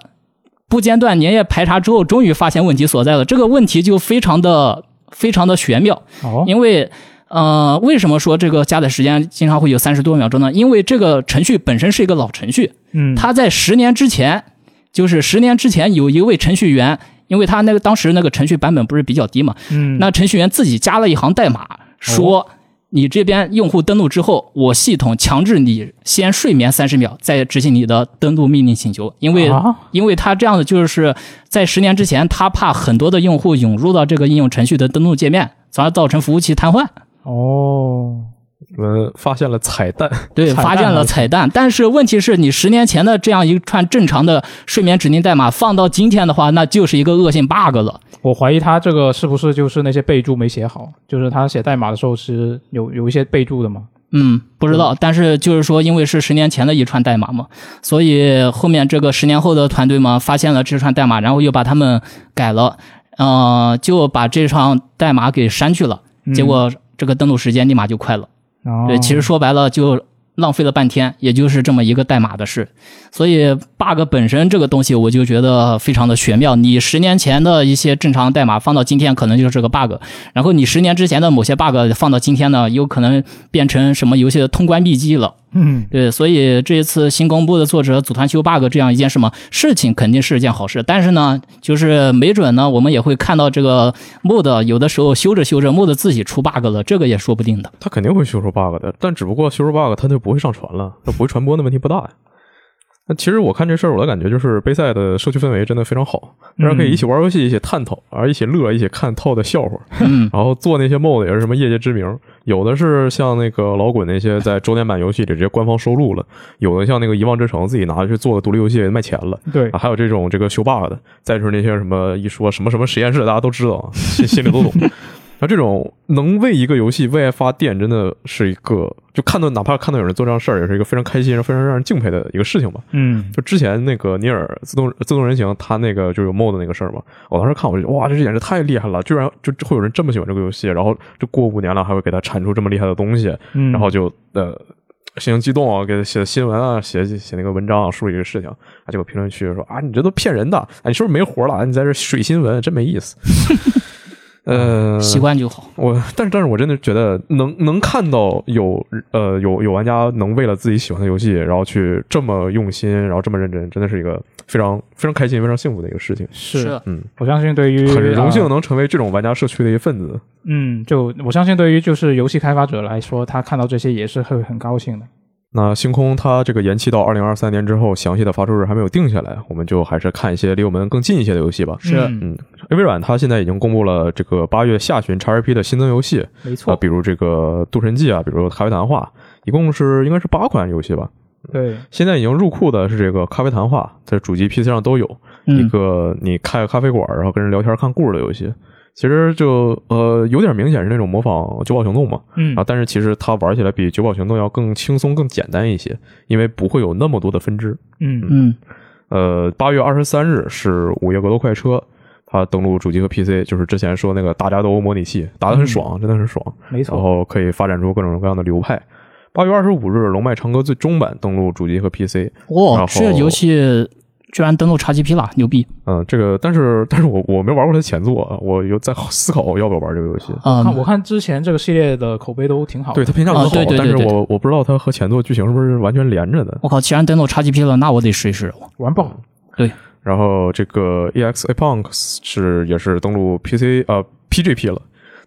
Speaker 3: 不间断连夜排查之后，终于发现问题所在了。这个问题就非常的非常的玄妙，
Speaker 1: 哦，
Speaker 3: 因为呃，为什么说这个加载时间经常会有三十多秒钟呢？因为这个程序本身是一个老程序，
Speaker 1: 嗯，
Speaker 3: 它在十年之前，就是十年之前有一位程序员，因为他那个当时那个程序版本不是比较低嘛，
Speaker 1: 嗯，
Speaker 3: 那程序员自己加了一行代码，说你这边用户登录之后，我系统强制你先睡眠三十秒，再执行你的登录命令请求，因为、
Speaker 1: 啊？
Speaker 3: 因为他这样的就是在十年之前，他怕很多的用户涌入到这个应用程序的登录界面，从而造成服务器瘫痪。
Speaker 1: 哦，
Speaker 2: 我们发现了彩蛋，
Speaker 3: 对，发现了彩蛋，但是问题是你十年前的这样一串正常的睡眠指令代码放到今天的话，那就是一个恶性 bug 了。
Speaker 1: 我怀疑他这个是不是就是那些备注没写好，就是他写代码的时候是有有一些备注的嘛？
Speaker 3: 嗯，不知道，但是就是说，因为是十年前的一串代码嘛，所以后面这个十年后的团队嘛，发现了这串代码，然后又把它们改了，呃，就把这串代码给删去了，
Speaker 1: 嗯
Speaker 3: 结果这个登录时间立马就快了。
Speaker 1: 哦，
Speaker 3: 对，其实说白了就浪费了半天，也就是这么一个代码的事。所以 bug 本身这个东西，我就觉得非常的玄妙。你十年前的一些正常代码放到今天，可能就是个 bug；然后你十年之前的某些 bug 放到今天呢，有可能变成什么游戏的通关秘籍了。
Speaker 1: 嗯，
Speaker 3: 对，所以这一次新公布的作者组团修 bug 这样一件什么事情，肯定是一件好事。但是呢，就是没准呢，我们也会看到这个 mod 有的时候修着修着 mod 自己出 bug 了，这个也说不定的。
Speaker 2: 他肯定会修出 bug 的，但只不过修出 bug 他就不会上传了，他不会传播，的问题不大呀。那其实我看这事儿，我的感觉就是杯赛的社区氛围真的非常好，大家可以一起玩游戏，一起探讨，而一起乐，一起看套的笑话，
Speaker 3: 嗯，
Speaker 2: 然后做那些 mod 也是什么业界知名，有的是像那个老滚那些在周年版游戏里直接官方收录了，有的像那个遗忘之城自己拿去做个独立游戏卖钱了。
Speaker 1: 对
Speaker 2: 啊，，还有这种这个修 bug 的，再就是那些什么一说什么什么实验室，大家都知道啊，心心里都懂。那这种能为一个游戏为爱发电，真的是一个就看到哪怕看到有人做这样事儿，也是一个非常开心、非常让人敬佩的一个事情吧。
Speaker 1: 嗯，
Speaker 2: 就之前那个尼尔自动自动人形，他那个就有 mod 那个事儿嘛，我当时看我就哇，这简直太厉害了，居然就就会有人这么喜欢这个游戏，然后就过五年了还会给他产出这么厉害的东西，
Speaker 1: 嗯
Speaker 2: 然后就呃心情激动啊，给他写新闻啊，写写那个文章啊，梳理这个事情啊，结果评论区说啊，你这都骗人的，啊，你是不是没活了？啊你在这水新闻，真没意思。呃，
Speaker 3: 习惯就好。
Speaker 2: 我，但是但是我真的觉得能能看到有呃有有玩家能为了自己喜欢的游戏，然后去这么用心，然后这么认真，真的是一个非常非常开心、非常幸福的一个事情。
Speaker 1: 是，
Speaker 2: 嗯，
Speaker 1: 我相信对于
Speaker 2: 很荣幸
Speaker 1: 呃
Speaker 2: 能成为这种玩家社区的一份子。
Speaker 1: 嗯，就我相信对于就是游戏开发者来说，他看到这些也是会很高兴的。
Speaker 2: 那星空它这个延期到二零二三年之后，详细的发售日还没有定下来，我们就还是看一些离我们更近一些的游戏吧。
Speaker 3: 是
Speaker 1: 嗯
Speaker 2: 嗯，微软它现在已经公布了这个八月下旬 XRP 的新增游戏，啊、
Speaker 1: 没错，
Speaker 2: 比如这个《渡神记》啊，比如《咖啡谈话》，一共是应该是八款游戏吧。
Speaker 1: 对，
Speaker 2: 现在已经入库的是这个《咖啡谈话》，在主机、PC 上都有一
Speaker 3: 嗯，
Speaker 2: 个你开个咖啡馆，然后跟人聊天看故事的游戏。其实就呃有点明显是那种模仿《九宝行动》嘛，
Speaker 1: 嗯
Speaker 2: 啊，但是其实它玩起来比《九宝行动》要更轻松、更简单一些，因为不会有那么多的分支。
Speaker 1: 嗯
Speaker 3: 嗯，
Speaker 2: 呃，八月二十三日是《午夜格斗快车》，它登陆主机和 PC，就是之前说那个大家都模拟器，打得很爽，真的很爽。
Speaker 1: 没错，然
Speaker 2: 后可以发展出各种各样的流派。八月二十五日，《龙脉长歌》最终版登陆主机和 PC。然
Speaker 3: 哇
Speaker 2: 后，
Speaker 3: 这游戏居然登录 XGP 了，牛逼！
Speaker 2: 嗯，这个，但是，但是我我没玩过它前作啊，我有在思考要不要玩这个游戏。
Speaker 3: 啊、
Speaker 1: 看我看之前这个系列的口碑都挺好的。
Speaker 2: 对它评价很好，
Speaker 3: 啊对对对
Speaker 2: 但是我我不知道它和前作剧情是不是完全连着的。
Speaker 3: 我靠，既然登录 XGP 了，那我得试一试。
Speaker 1: 玩爆。
Speaker 2: 然后这个 EX Apunks 是也是登录 PC 呃 PGP 了，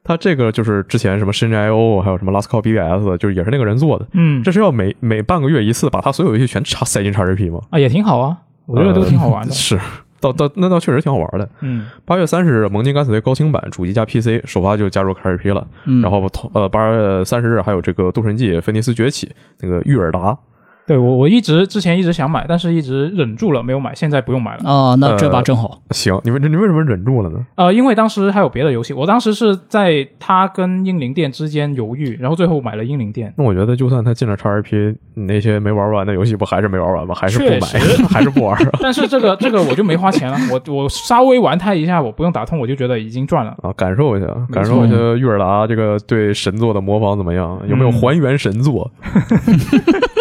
Speaker 2: 他这个就是之前什么深圳 IO 还有什么 Last Call BBS，就是也是那个人做的。
Speaker 1: 嗯，
Speaker 2: 这是要每每半个月一次把他所有游戏全插塞进 XGP 吗？
Speaker 1: 啊也挺好啊，我觉得都挺好玩的。
Speaker 2: 呃是，倒倒那倒确实挺好玩的。
Speaker 1: 嗯
Speaker 2: 八月三十日，《盟金敢死队》高清版主机加 PC 首发就加入开始 p 了。
Speaker 3: 嗯，
Speaker 2: 然后同呃八月三十日还有这个《渡神记：芬尼斯崛起》那个玉尔达，
Speaker 1: 对我我一直之前一直想买，但是一直忍住了没有买，现在不用买了。
Speaker 3: 啊、那这把
Speaker 2: 呃
Speaker 3: 正好。
Speaker 2: 行，你为你为什么忍住了呢？
Speaker 1: 呃，因为当时还有别的游戏，我当时是在它跟英灵殿之间犹豫，然后最后买了英灵殿。
Speaker 2: 那我觉得就算它进了 XRP，你那些没玩完的游戏不还是没玩完吗？还是不买，还是不玩啊？
Speaker 1: 但是这个这个我就没花钱了，我我稍微玩它一下，我不用打通，我就觉得已经赚了。
Speaker 2: 啊，感受一下，感受一下玉尔达这个对神作的模仿怎么样？有没有
Speaker 1: 嗯
Speaker 2: 还原神作？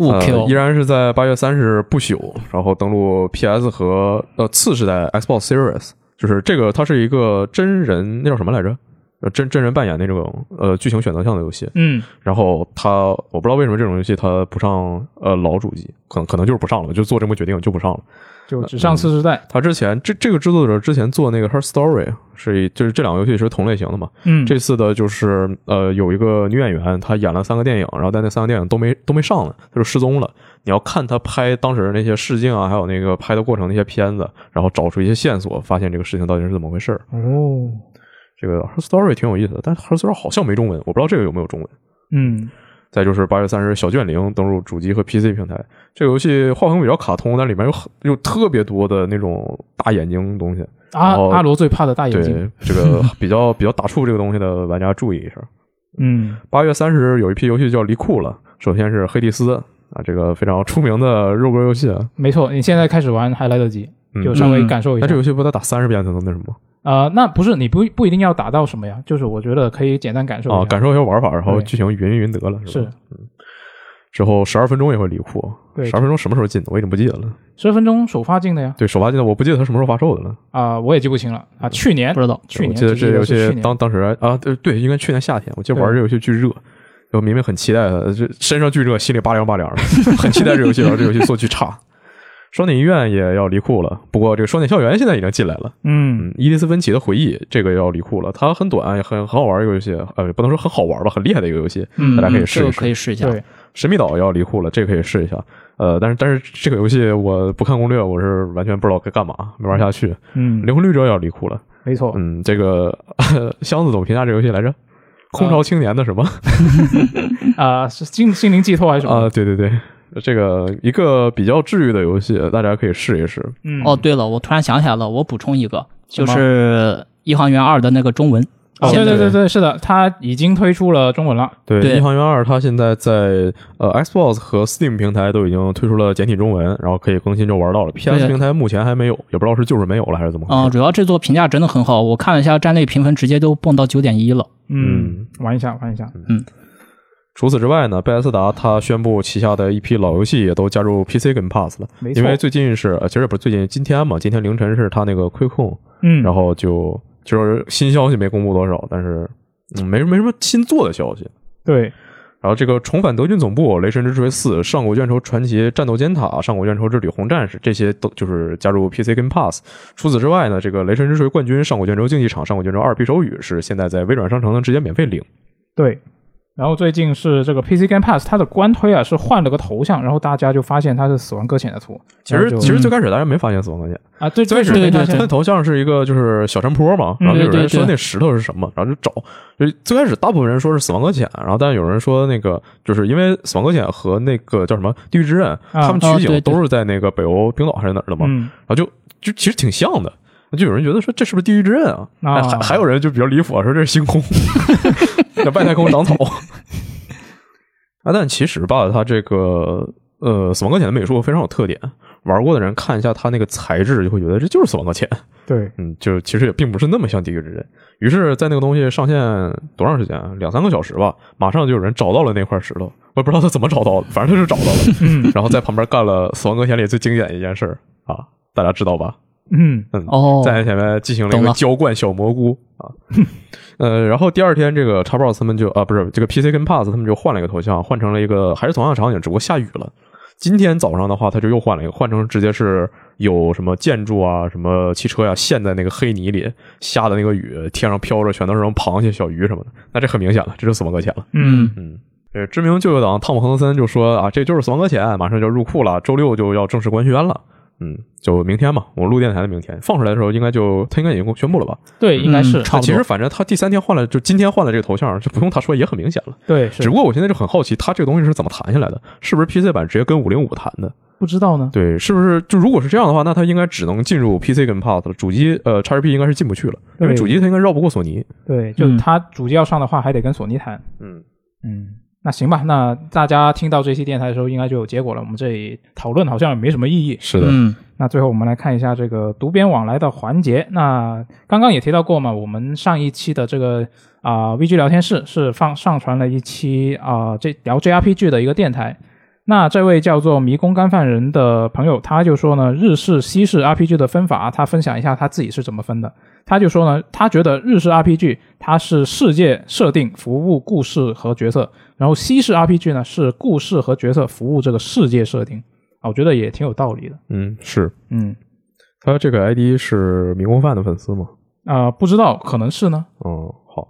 Speaker 3: 误
Speaker 2: 呃、依然是在八月三十日不朽，然后登陆 PS 和呃次世代 Xbox Series，就是这个它是一个真人那叫什么来着？呃，真真人扮演那种呃剧情选择项的游戏。
Speaker 1: 嗯
Speaker 2: 然后他我不知道为什么这种游戏它不上呃老主机，可能可能就是不上了，就做这么决定就不上了。
Speaker 1: 就只上次世代。
Speaker 2: 他之前这这个制作者之前做那个 Her Story 是就是这两个游戏是同类型的嘛？
Speaker 1: 嗯，
Speaker 2: 这次的就是呃有一个女演员，她演了三个电影，然后但那三个电影都没都没上呢，她就失踪了。你要看她拍当时那些试镜啊，还有那个拍的过程那些片子，然后找出一些线索，发现这个事情到底是怎么回事儿。
Speaker 1: 哦，
Speaker 2: 这个 Her Story 挺有意思的，但是 Her Story 好像没中文，我不知道这个有没有中文。
Speaker 1: 嗯
Speaker 2: 再就是八月三十，小卷零登陆主机和 PC 平台。这个游戏画风比较卡通，但里面有很有特别多的那种大眼睛东西。
Speaker 1: 阿阿罗最怕的大眼睛。
Speaker 2: 对这个 比较比较打怵这个东西的玩家注意一下。
Speaker 1: 嗯
Speaker 2: 八月三十日有一批游戏叫离库了，首先是黑蒂斯啊，这个非常出名的肉鸽游戏。啊。
Speaker 1: 没错，你现在开始玩还来得及，
Speaker 2: 嗯
Speaker 1: 就稍微感受一下。
Speaker 2: 那这游戏不得打三十遍才能那什么
Speaker 1: 呃，那不是你不不一定要打到什么呀，就是我觉得可以简单感受一下。
Speaker 2: 啊？感受一下玩法，然后
Speaker 1: 对
Speaker 2: 剧情匀一匀得了，
Speaker 1: 是
Speaker 2: 吧？之后十二分钟也会离库，
Speaker 1: 对
Speaker 2: 十二分钟什么时候进的我已经不记得了。
Speaker 1: 十二分钟首发进的呀。
Speaker 2: 对，首发进的我不记得它什么时候发售的了。
Speaker 1: 啊、我也记不清了啊，去年
Speaker 3: 不知道。
Speaker 1: 去年
Speaker 2: 我记得这游戏当当时啊，对对，应该去年夏天，我记得玩这游戏巨热，我明明很期待的，这身上巨热，心里拔凉拔凉的，很期待这游戏，然后这游戏做巨差。双点医院也要离库了，不过这个双点校园现在已经进来了。
Speaker 1: 嗯
Speaker 2: 嗯，伊迪斯芬奇的回忆这个要离库了，它很短，也很很好玩一个游戏，呃，不能说很好玩吧，很厉害的一个游戏，
Speaker 3: 嗯，
Speaker 2: 大家可以试
Speaker 3: 这个
Speaker 2: 一试。
Speaker 3: 可以试一下。
Speaker 1: 对，
Speaker 2: 神秘岛要离库了，这个可以试一下。呃，但是但是这个游戏我不看攻略，我是完全不知道该干嘛，没玩下去。
Speaker 1: 嗯，
Speaker 2: 灵魂旅者要离库了，
Speaker 1: 没错，
Speaker 2: 嗯，这个 箱子怎么评价这游戏来着？空巢青年的什么？
Speaker 1: 啊，是心心灵寄托还是什
Speaker 2: 啊、
Speaker 1: 么？
Speaker 2: 对对对，这个一个比较治愈的游戏，大家可以试一试。
Speaker 1: 嗯，
Speaker 3: 哦，对了，我突然想起来了，我补充一个，就是《一航员二》的那个中文。
Speaker 1: 哦，对对对对，是的，它已经推出了中文了。
Speaker 2: 对，
Speaker 3: 对《
Speaker 2: 一航员二》它现在在呃 Xbox 和 Steam 平台都已经推出了简体中文，然后可以更新就玩到了。PS 平台目前还没有，也不知道是就是没有了还是怎么回
Speaker 3: 嗯、主要这座评价真的很好，我看了一下站内评分，直接都蹦到九点一了。
Speaker 1: 嗯，玩一下，玩一下。
Speaker 2: 除此之外呢，贝莱斯达他宣布旗下的一批老游戏也都加入 PC Game Pass 了。因为最近是，呃其实也不是最近，今天嘛，今天凌晨是他那个亏空，
Speaker 1: 嗯，
Speaker 2: 然后就就是新消息没公布多少，但是嗯，没没什么新做的消息。
Speaker 1: 对，
Speaker 2: 然后这个重返德军总部、雷神之锤四、上古卷轴传奇、战斗尖塔、上古卷轴之旅红战士这些都就是加入 PC Game Pass。除此之外呢，这个雷神之锤冠军、上古卷轴竞技场、上古卷轴二 P 手语是现在在微软商城能直接免费领。
Speaker 1: 对。然后最近是这个 PC Game Pass，它的官推啊是换了个头像，然后大家就发现它是死亡搁浅的图。
Speaker 2: 其实其实最开始大家没发现死亡搁浅，
Speaker 1: 啊，对，
Speaker 2: 最开始
Speaker 3: 对对
Speaker 2: 他的头像是一个就是小山坡嘛，
Speaker 1: 嗯
Speaker 2: 然后就有
Speaker 3: 对对对。
Speaker 2: 人说那石头是什么，然后就找，就最开始大部分人说是死亡搁浅，然后但是有人说那个就是因为死亡搁浅和那个叫什么地狱之刃，
Speaker 1: 啊
Speaker 2: 他们取景
Speaker 3: 哦对对。
Speaker 2: 都是在那个北欧冰岛还是哪儿的嘛，
Speaker 1: 嗯，
Speaker 2: 然后就就其实挺像的。就有人觉得说这是不是地狱之刃啊？
Speaker 1: 啊
Speaker 2: 哎还还有人就比较离谱啊，说这是星空，在外太空长草。啊，但其实吧，它这个呃死亡搁浅的美术非常有特点，玩过的人看一下它那个材质，就会觉得这就是死亡搁浅。
Speaker 1: 对，
Speaker 2: 嗯，就其实也并不是那么像地狱之刃。于是，在那个东西上线多长时间啊？两三个小时吧，马上就有人找到了那块石头。我也不知道他怎么找到的，反正他就找到了。
Speaker 1: 嗯
Speaker 2: 然后在旁边干了《死亡搁浅》里最经典的一件事儿啊，大家知道吧？
Speaker 1: 嗯
Speaker 2: 嗯，
Speaker 3: 哦，
Speaker 2: 在前面进行了一个浇灌小蘑菇啊。呃，然后第二天，这个 Xbox 他们就啊，不是这个 PC 跟 Pass 他们就换了一个头像，换成了一个还是同样的场景，只不过下雨了。今天早上的话，他就又换了一个，换成直接是有什么建筑啊、什么汽车呀、陷在那个黑泥里，下的那个雨，天上飘着全都是什么螃蟹、小鱼什么的。那这很明显了，这就是死亡搁浅了。
Speaker 1: 嗯
Speaker 2: 嗯，呃，知名舅舅党汤姆·亨德森就说啊，这就是死亡搁浅，马上就要入库了，周六就要正式官宣了。嗯，就明天嘛，我录电台的明天放出来的时候，应该就他应该已经宣布了吧？
Speaker 1: 对，应该是
Speaker 3: 嗯差
Speaker 2: 其实反正他第三天换了，就今天换了这个头像，就不用他说也很明显了。
Speaker 1: 对，是
Speaker 2: 只不过我现在就很好奇，他这个东西是怎么谈下来的？是不是 PC 版直接跟五零五谈的？
Speaker 1: 不知道呢。
Speaker 2: 对，是不是？就如果是这样的话，那他应该只能进入 PC 跟 Pass 了，主机呃 XGP 应该是进不去了，因为主机他应该绕不过索尼。
Speaker 1: 对，就
Speaker 3: 嗯
Speaker 1: 它主机要上的话，还得跟索尼谈。
Speaker 2: 嗯，
Speaker 1: 嗯，那行吧，那大家听到这期电台的时候，应该就有结果了。我们这里讨论好像也没什么意义。
Speaker 2: 是的，
Speaker 3: 嗯，
Speaker 1: 那最后我们来看一下这个读编往来的环节。那刚刚也提到过嘛，我们上一期的这个啊、VG 聊天室是放上传了一期啊、这聊 JRPG 的一个电台。那这位叫做迷宫干饭人的朋友，他就说呢，日式、西式 RPG 的分法，他分享一下他自己是怎么分的。他就说呢，他觉得日式 RPG 它是世界设定、服务故事和角色，然后西式 RPG 呢是故事和角色服务这个世界设定啊，我觉得也挺有道理的。
Speaker 2: 嗯，是
Speaker 1: 嗯，
Speaker 2: 他这个 ID 是迷宫饭的粉丝吗？
Speaker 1: 啊、不知道，可能是呢。
Speaker 2: 嗯，好。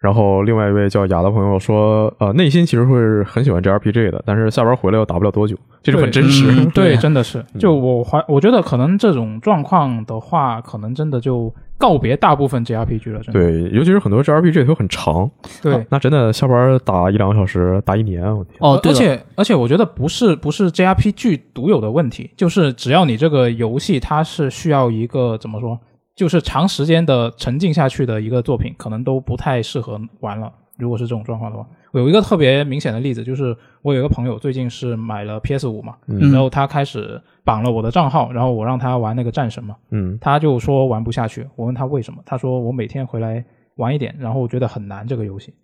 Speaker 2: 然后另外一位叫雅的朋友说，呃，内心其实会很喜欢 JRPG 的，但是下班回来又打不了多久，这就很真实。
Speaker 1: 对真的是。就我怀，我觉得可能这种状况的话，可能真的就告别大部分 JRPG 了。真的。
Speaker 2: 对，尤其是很多 JRPG 都很长，
Speaker 1: 对。
Speaker 2: 那真的下班打一两个小时，打一年，我天。
Speaker 3: 哦，对，
Speaker 1: 而且而且，我觉得不是不是 JRPG 独有的问题，就是只要你这个游戏它是需要一个怎么说，就是长时间的沉浸下去的一个作品，可能都不太适合玩了。如果是这种状况的话，我有一个特别明显的例子，就是我有一个朋友最近是买了 PS 五嘛，
Speaker 2: 嗯
Speaker 1: 然后他开始绑了我的账号，然后我让他玩那个战神嘛，
Speaker 2: 嗯
Speaker 1: 他就说玩不下去。我问他为什么，他说我每天回来玩一点，然后我觉得很难这个游戏。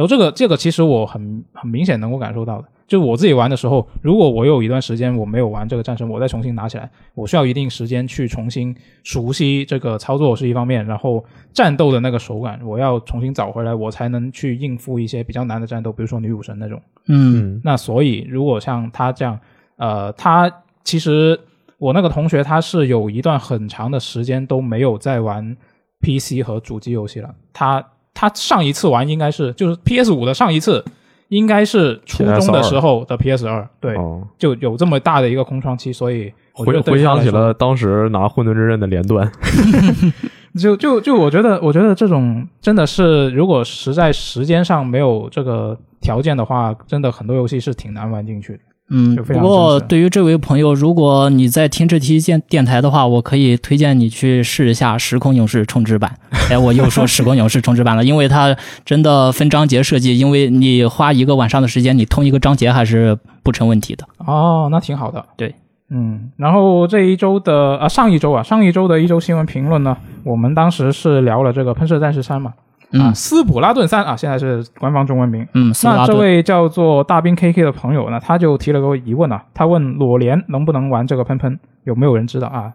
Speaker 1: 然后这个这个其实我很很明显能够感受到的，就是我自己玩的时候，如果我有一段时间我没有玩这个战神，我再重新拿起来，我需要一定时间去重新熟悉这个操作是一方面，然后战斗的那个手感我要重新找回来，我才能去应付一些比较难的战斗，比如说女武神那种。
Speaker 3: 嗯
Speaker 2: 嗯
Speaker 1: 那所以如果像他这样，呃，他其实我那个同学他是有一段很长的时间都没有在玩 PC 和主机游戏了。他他上一次玩应该是就是 PS 五的上一次，应该是初中的时候的 PS 二，对，
Speaker 2: 哦，
Speaker 1: 就有这么大的一个空窗期，所以我觉
Speaker 2: 回
Speaker 1: 得对
Speaker 2: 回想起
Speaker 1: 说
Speaker 2: 了当时拿混沌之刃的连段，
Speaker 1: 就就就我觉得，我觉得这种真的是，如果实在时间上没有这个条件的话，真的很多游戏是挺难玩进去的。
Speaker 3: 嗯，不过对于这位朋友，如果你在听这期电电台的话，我可以推荐你去试一下《时空勇士》充值版。哎，我又说《时空勇士》充值版了，因为它真的分章节设计，因为你花一个晚上的时间，你通一个章节还是不成问题的。
Speaker 1: 哦，那挺好的。
Speaker 3: 对，
Speaker 1: 嗯，然后这一周的啊，上一周啊，上一周的一周新闻评论呢，我们当时是聊了这个《喷射战士三》嘛，啊，
Speaker 3: 嗯
Speaker 1: 斯普拉顿三啊，现在是官方中文名。
Speaker 3: 嗯，
Speaker 1: 那。这位叫做大兵 KK 的朋友呢，他就提了个疑问啊，他问裸联能不能玩这个喷喷，有没有人知道啊？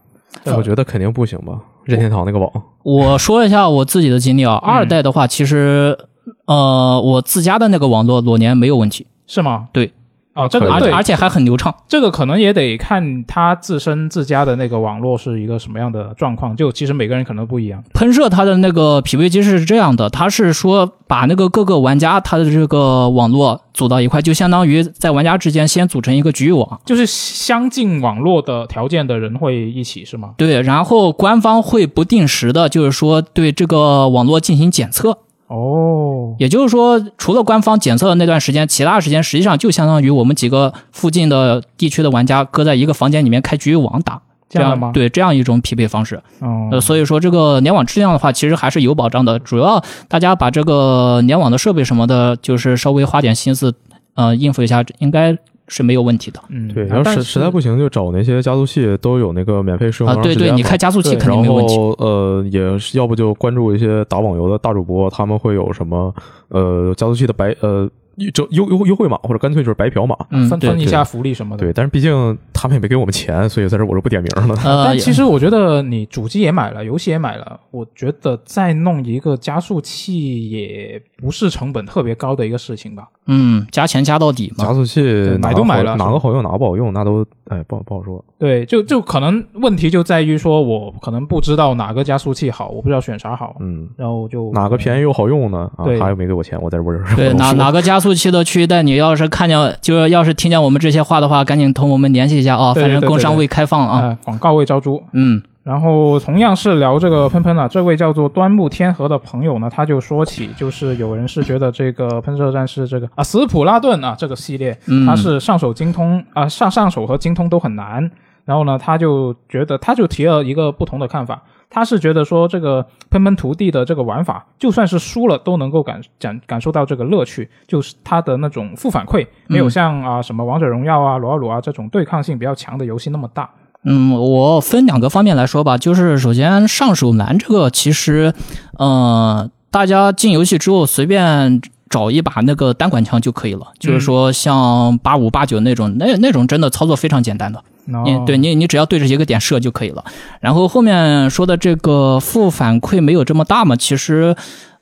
Speaker 2: 我觉得肯定不行吧？任天堂那个网，
Speaker 3: 我说一下我自己的经历啊，二代的话，其实呃，我自家的那个网络裸联没有问题，
Speaker 1: 是吗？
Speaker 3: 对。
Speaker 1: 哦，这个对，
Speaker 3: 而而且还很流畅。
Speaker 1: 这个可能也得看他自身自家的那个网络是一个什么样的状况，就其实每个人可能不一样。
Speaker 3: 喷射它的那个匹配机制是这样的，它是说把那个各个玩家他的这个网络组到一块，就相当于在玩家之间先组成一个局域网。
Speaker 1: 就是相近网络的条件的人会一起是吗？
Speaker 3: 对，然后官方会不定时的，就是说对这个网络进行检测。
Speaker 1: 哦，
Speaker 3: 也就是说，除了官方检测的那段时间，其他时间实际上就相当于我们几个附近的地区的玩家搁在一个房间里面开局域网打，
Speaker 1: 这样吗？，
Speaker 3: 对这样一种匹配方式。
Speaker 1: 哦，
Speaker 3: 呃，所以说这个联网质量的话，其实还是有保障的。主要大家把这个联网的设备什么的，就是稍微花点心思，呃，应付一下，应该是没有问题的。
Speaker 1: 嗯，
Speaker 2: 对，要实实在不行就找那些加速器都有那个免费试用
Speaker 3: 啊，对对，你开加速器肯定没有问题。
Speaker 2: 后呃，也是要不就关注一些打网游的大主播，他们会有什么呃加速器的白呃这优优优惠码，或者干脆就是白嫖码。
Speaker 1: 分分一下福利什么的。
Speaker 2: 对，但是毕竟他们也没给我们钱，所以在这我就不点名了。
Speaker 3: 呃，
Speaker 1: 但其实我觉得你主机也买了，游戏也买了，我觉得再弄一个加速器也不是成本特别高的一个事情吧。
Speaker 3: 嗯，加钱加到底嘛。
Speaker 2: 加速器
Speaker 1: 买都买了
Speaker 2: 哪个好用哪个不好用，那都哎不好不好说。
Speaker 1: 对，就就可能问题就在于说我可能不知道哪个加速器好，我不知道选啥好，
Speaker 2: 嗯，
Speaker 1: 然后就
Speaker 2: 哪个便宜又好用呢？啊，他又没给我钱，我在这不是
Speaker 3: 对，哪哪个加速器的区域带，你要是看见，就是要是听见我们这些话的话，赶紧同我们联系一下啊，反正工商未开放啊。
Speaker 1: 呃广告未招租。
Speaker 3: 嗯
Speaker 1: 然后同样是聊这个喷喷啊，这位叫做端木天河的朋友呢，他就说起，就是有人是觉得这个喷射战士这个啊斯普拉顿啊这个系列，
Speaker 3: 嗯，
Speaker 1: 它是上手精通啊上上手和精通都很难。然后呢，他就觉得他就提了一个不同的看法，他是觉得说这个喷喷徒弟的这个玩法，就算是输了都能够感感感受到这个乐趣，就是他的那种负反馈没有
Speaker 3: 嗯
Speaker 1: 像啊什么王者荣耀啊、撸啊撸啊这种对抗性比较强的游戏那么大。
Speaker 3: 嗯，我分两个方面来说吧，就是首先上手难这个，其实，呃，大家进游戏之后随便找一把那个单管枪就可以了，就是说像八五八九那种，那那种真的操作非常简单的。你
Speaker 1: 哦
Speaker 3: 对你，你只要对着一个点射就可以了。然后后面说的这个负反馈没有这么大嘛，其实，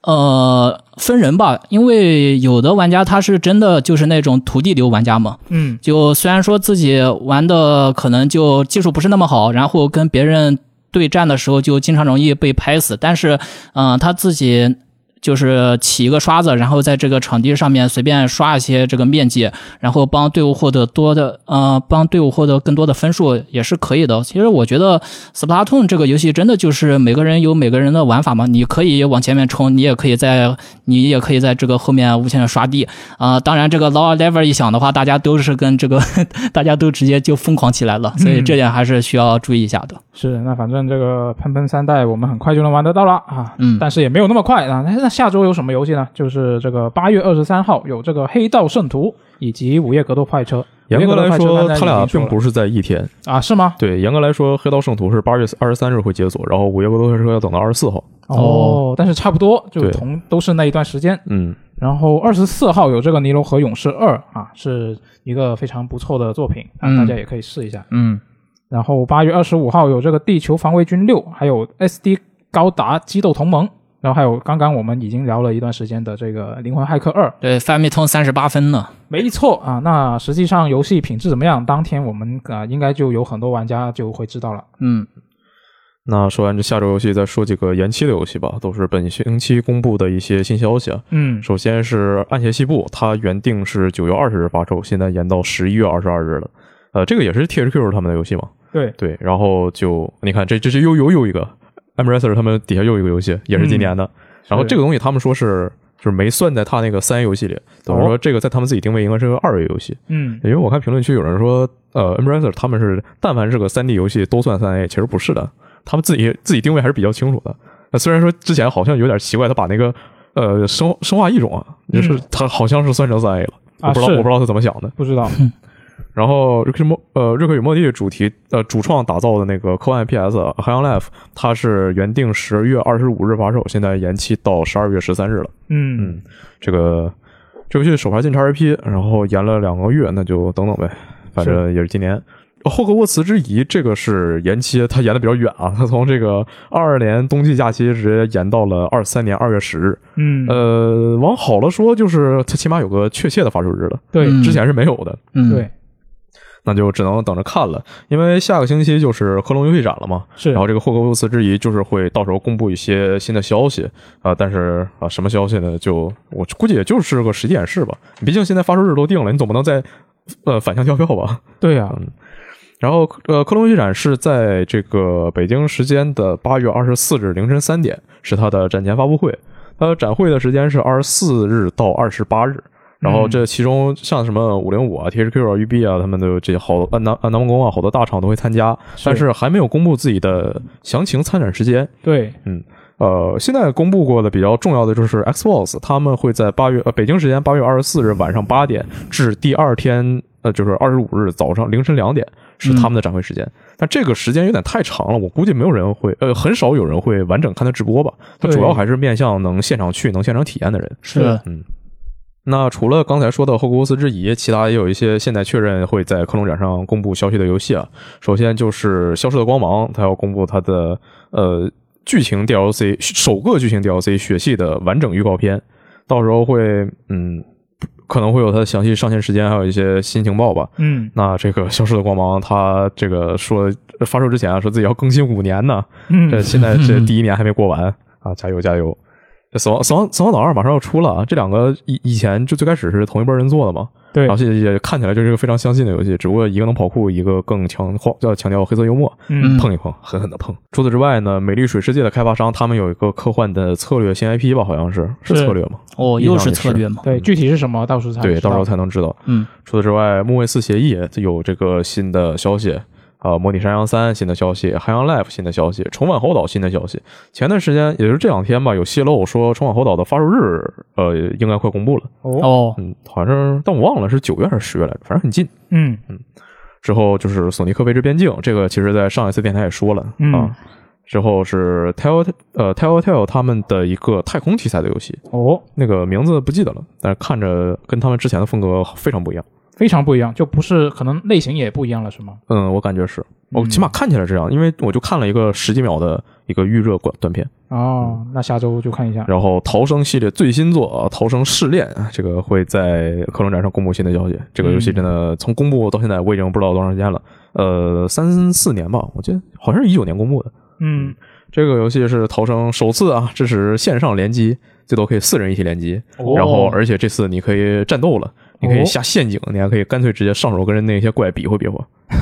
Speaker 3: 呃，分人吧，因为有的玩家他是真的就是那种土地流玩家嘛，
Speaker 1: 嗯。
Speaker 3: 就虽然说自己玩的可能就技术不是那么好，然后跟别人对战的时候就经常容易被拍死，但是，嗯、他自己就是起一个刷子，然后在这个场地上面随便刷一些这个面积，然后帮队伍获得多的呃，帮队伍获得更多的分数也是可以的。其实我觉得 Splatoon 这个游戏真的就是每个人有每个人的玩法嘛，你可以往前面冲，你也可以在你也可以在这个后面无限的刷地啊、当然这个 lower level 一响的话，大家都是跟这个大家都直接就疯狂起来了，所以这点还是需要注意一下的。
Speaker 1: 是，那反正这个喷喷三代我们很快就能玩得到了啊，
Speaker 3: 嗯
Speaker 1: 但是也没有那么快啊。那那下周有什么游戏呢？就是这个八月二十三号有这个黑道圣徒以及午夜格斗快车。
Speaker 2: 严格来说，他俩并不是在一天。
Speaker 1: 啊，是吗？
Speaker 2: 对，严格来说，《黑道圣徒》是八月二十三日会解锁，然后《午夜格斗快车》要等到二十四号。
Speaker 1: 哦，但是差不多，就同都是那一段时间。
Speaker 2: 嗯，
Speaker 1: 然后二十四号有这个《尼罗河勇士二》啊，是一个非常不错的作品啊，
Speaker 3: 嗯
Speaker 1: 大家也可以试一下。
Speaker 3: 嗯
Speaker 1: 然后八月二十五号有这个《地球防卫军六》，还有 SD 高达激斗同盟，然后还有刚刚我们已经聊了一段时间的这个《灵魂骇客二》。
Speaker 3: 对，Famicom 三十八分呢。
Speaker 1: 没错啊，那实际上游戏品质怎么样？当天我们啊、应该就有很多玩家就会知道了。
Speaker 3: 嗯
Speaker 2: 那说完这下周游戏，再说几个延期的游戏吧，都是本星期公布的一些新消息啊。
Speaker 1: 嗯，
Speaker 2: 首先是《暗邪西部》，它原定是九月二十日发售，现在延到十一月二十二日了。呃，这个也是 THQ 他们的游戏嘛？
Speaker 1: 对，
Speaker 2: 对，然后就你看，这这是又又又一个 Embracer 他们底下又一个游戏，也是今年的。然后这个东西他们说是就是没算在他那个三 A 游戏里，等于说这个在他们自己定位应该是个二 A 游戏。
Speaker 1: 嗯，
Speaker 2: 因为我看评论区有人说，呃，Embracer 他们是但凡是个三 D 游戏都算三 A，其实不是的，他们自己自己定位还是比较清楚的。那虽然说之前好像有点奇怪，他把那个呃生生化异种啊，就是他好像是算成三 A 了，我不知道我不知道他怎么想的。
Speaker 1: 不知道。
Speaker 2: 然后瑞克莫呃瑞克与莫蒂主题呃主创打造的那个科幻 PS《海洋 Life》，它是原定十月二十五日发售，现在延期到十二月十三日了。
Speaker 1: 嗯
Speaker 2: 嗯，这个这游戏首发进 XRP，然后延了两个月，那就等等呗，反正也是今年。霍格沃茨之遗这个是延期，它延的比较远啊，它从这个二二年冬季假期直接延到了二三年二月十日。
Speaker 1: 嗯，
Speaker 2: 呃，往好了说，就是它起码有个确切的发售日了，
Speaker 1: 对
Speaker 3: 嗯
Speaker 2: 之前是没有的。
Speaker 3: 嗯，
Speaker 1: 对，
Speaker 2: 那就只能等着看了，因为下个星期就是科隆游戏展了嘛。
Speaker 1: 是。
Speaker 2: 然后这个霍格沃茨之遗就是会到时候公布一些新的消息啊、但是啊什么消息呢？就我估计也就是个实际演示吧。毕竟现在发售日都定了，你总不能再呃反向跳票吧？
Speaker 1: 对呀、
Speaker 2: 然后呃，科隆游戏展是在这个北京时间的八月二十四日凌晨三点是它的展前发布会，它的展会的时间是二十四日到二十八日。然后这其中像什么五零五啊、THQ 啊、育碧啊，他们的这些好呃南呃南梦宫啊，好多大厂都会参加，但是还没有公布自己的详情参展时间。
Speaker 1: 对，嗯
Speaker 2: 呃，现在公布过的比较重要的就是 Xbox，他们会在八月呃北京时间八月二十四日晚上八点至第二天呃就是二十五日早上凌晨两点是他们的展会时间。但这个时间有点太长了，我估计没有人会呃很少有人会完整看他直播吧。他主要还是面向能现场去、能现场体验的人。
Speaker 3: 是
Speaker 2: 那除了刚才说的霍格沃茨之遗，其他也有一些现在确认会在科隆展上公布消息的游戏啊。首先就是《消失的光芒》，它要公布它的呃剧情 DLC 首个剧情 DLC《血系》的完整预告片，到时候会嗯可能会有它的详细上线时间，还有一些新情报吧。
Speaker 1: 嗯
Speaker 2: 那这个《消失的光芒》，它这个说发售之前啊，说自己要更新五年呢，
Speaker 1: 嗯，
Speaker 2: 这现在 这第一年还没过完啊，加油加油！这死亡死亡死亡岛二马上要出了啊，这两个以以前就最开始是同一波人做的嘛，
Speaker 1: 对
Speaker 2: 然后，现在也看起来就是一个非常相近的游戏，只不过一个能跑酷，一个更强化要强调黑色幽默，
Speaker 1: 嗯
Speaker 2: 碰一碰，狠狠的碰。除此之外呢，美丽水世界的开发商他们有一个科幻的策略新 IP 吧，好像是是
Speaker 1: 是
Speaker 2: 策略吗？
Speaker 3: 哦，又是策略吗？
Speaker 1: 对，具体是什么，到时候才
Speaker 2: 对，
Speaker 1: 知道
Speaker 2: 到时候才能知道。
Speaker 3: 嗯
Speaker 2: 除此之外，木卫四协议有这个新的消息，啊，模拟山羊三新的消息，海洋 Life 新的消息，重返猴岛新的消息。前段时间，也就是这两天吧，有泄露说重返猴岛的发售日，呃，应该快公布了。
Speaker 1: 哦，
Speaker 3: 哦
Speaker 2: 嗯，好像是，但我忘了是九月还是十月来着，反正很近。
Speaker 1: 嗯
Speaker 2: 之后就是索尼克未知边境，这个其实在上一次电台也说了、
Speaker 1: 嗯
Speaker 2: 啊。之后是 Tell 呃 Telltale 他们的一个太空题材的游戏，
Speaker 1: 哦，
Speaker 2: 那个名字不记得了，但是看着跟他们之前的风格非常不一样。
Speaker 1: 非常不一样，就不是可能类型也不一样了，是吗？
Speaker 2: 嗯，我感觉是，我
Speaker 1: 嗯
Speaker 2: 起码看起来这样，因为我就看了一个十几秒的一个预热短短片，
Speaker 1: 哦，那下周就看一下。
Speaker 2: 然后逃生系列最新作《逃生试炼》啊这个会在科隆展上公布新的消息。这个游戏真的从公布到现在，我已经不知道多长时间了，呃，三四年吧，我记得好像是一九年公布的。
Speaker 1: 嗯，
Speaker 2: 这个游戏是逃生首次啊支持线上联机，最多可以四人一起联机，
Speaker 1: 哦
Speaker 2: 然后而且这次你可以战斗了，你可以
Speaker 1: 哦
Speaker 2: 下陷阱，你还可以干脆直接上手跟人那些怪比划比划。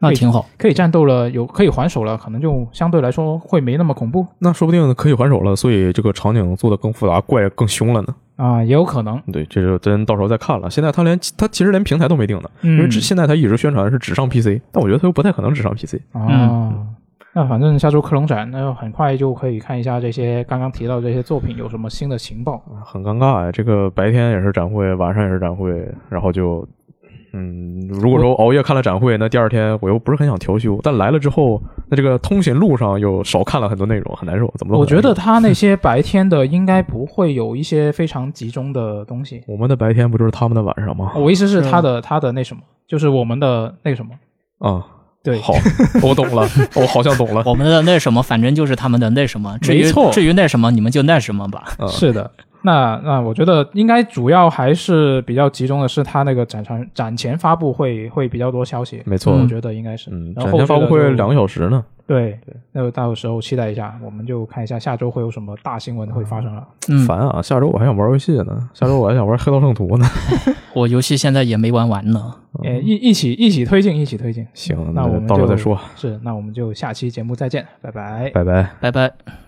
Speaker 3: 那挺好。
Speaker 1: 可以战斗了，有可以还手了，可能就相对来说会没那么恐怖
Speaker 2: 那说不定可以还手了，所以这个场景做的更复杂，怪更凶了呢。
Speaker 1: 啊，也有可能。
Speaker 2: 对，这就真到时候再看了。现在他连他其实连平台都没定呢，因为
Speaker 1: 嗯
Speaker 2: 只现在他一直宣传是只上 PC，但我觉得他又不太可能只上 PC。
Speaker 1: 啊，那反正下周克隆展，那很快就可以看一下这些刚刚提到的这些作品有什么新的情报。
Speaker 2: 很尴尬呀，这个白天也是展会，晚上也是展会，然后就，嗯，如果说熬夜看了展会，那第二天我又不是很想调休，但来了之后，那这个通勤路上又少看了很多内容，很难受。怎么都
Speaker 1: 我觉得他那些白天的应该不会有一些非常集中的东西。
Speaker 2: 我们的白天不就是他们的晚上吗？
Speaker 1: 我意思是他的他的那什么，就是我们的那个什么，
Speaker 2: 啊、
Speaker 1: 对，
Speaker 2: 好，我懂了，我好像懂了。
Speaker 3: 我们的那什么，反正就是他们的那什么。至于
Speaker 1: 没错
Speaker 3: 至于那什么，你们就那什么吧。
Speaker 2: 嗯，
Speaker 1: 是的。那那我觉得应该主要还是比较集中的是他那个展场展前发布会会比较多消息，
Speaker 2: 没错。
Speaker 1: 我觉得应该是。
Speaker 2: 嗯，
Speaker 1: 然后
Speaker 2: 展前发布会两个
Speaker 1: 小
Speaker 2: 小时呢。
Speaker 1: 对对，那就到时候期待一下，我们就看一下下周会有什么大新闻会发生了。
Speaker 3: 嗯，
Speaker 2: 烦啊！下周我还想玩游戏呢，下周我还想玩《黑道圣徒》呢。
Speaker 3: 我游戏现在也没玩完呢。
Speaker 1: 诶，一一起一起推进，一起推进。
Speaker 2: 行，
Speaker 1: 那我们就
Speaker 2: 到时候再说，
Speaker 1: 是，那我们就下期节目再见，拜拜。
Speaker 2: 拜拜。
Speaker 3: 拜拜。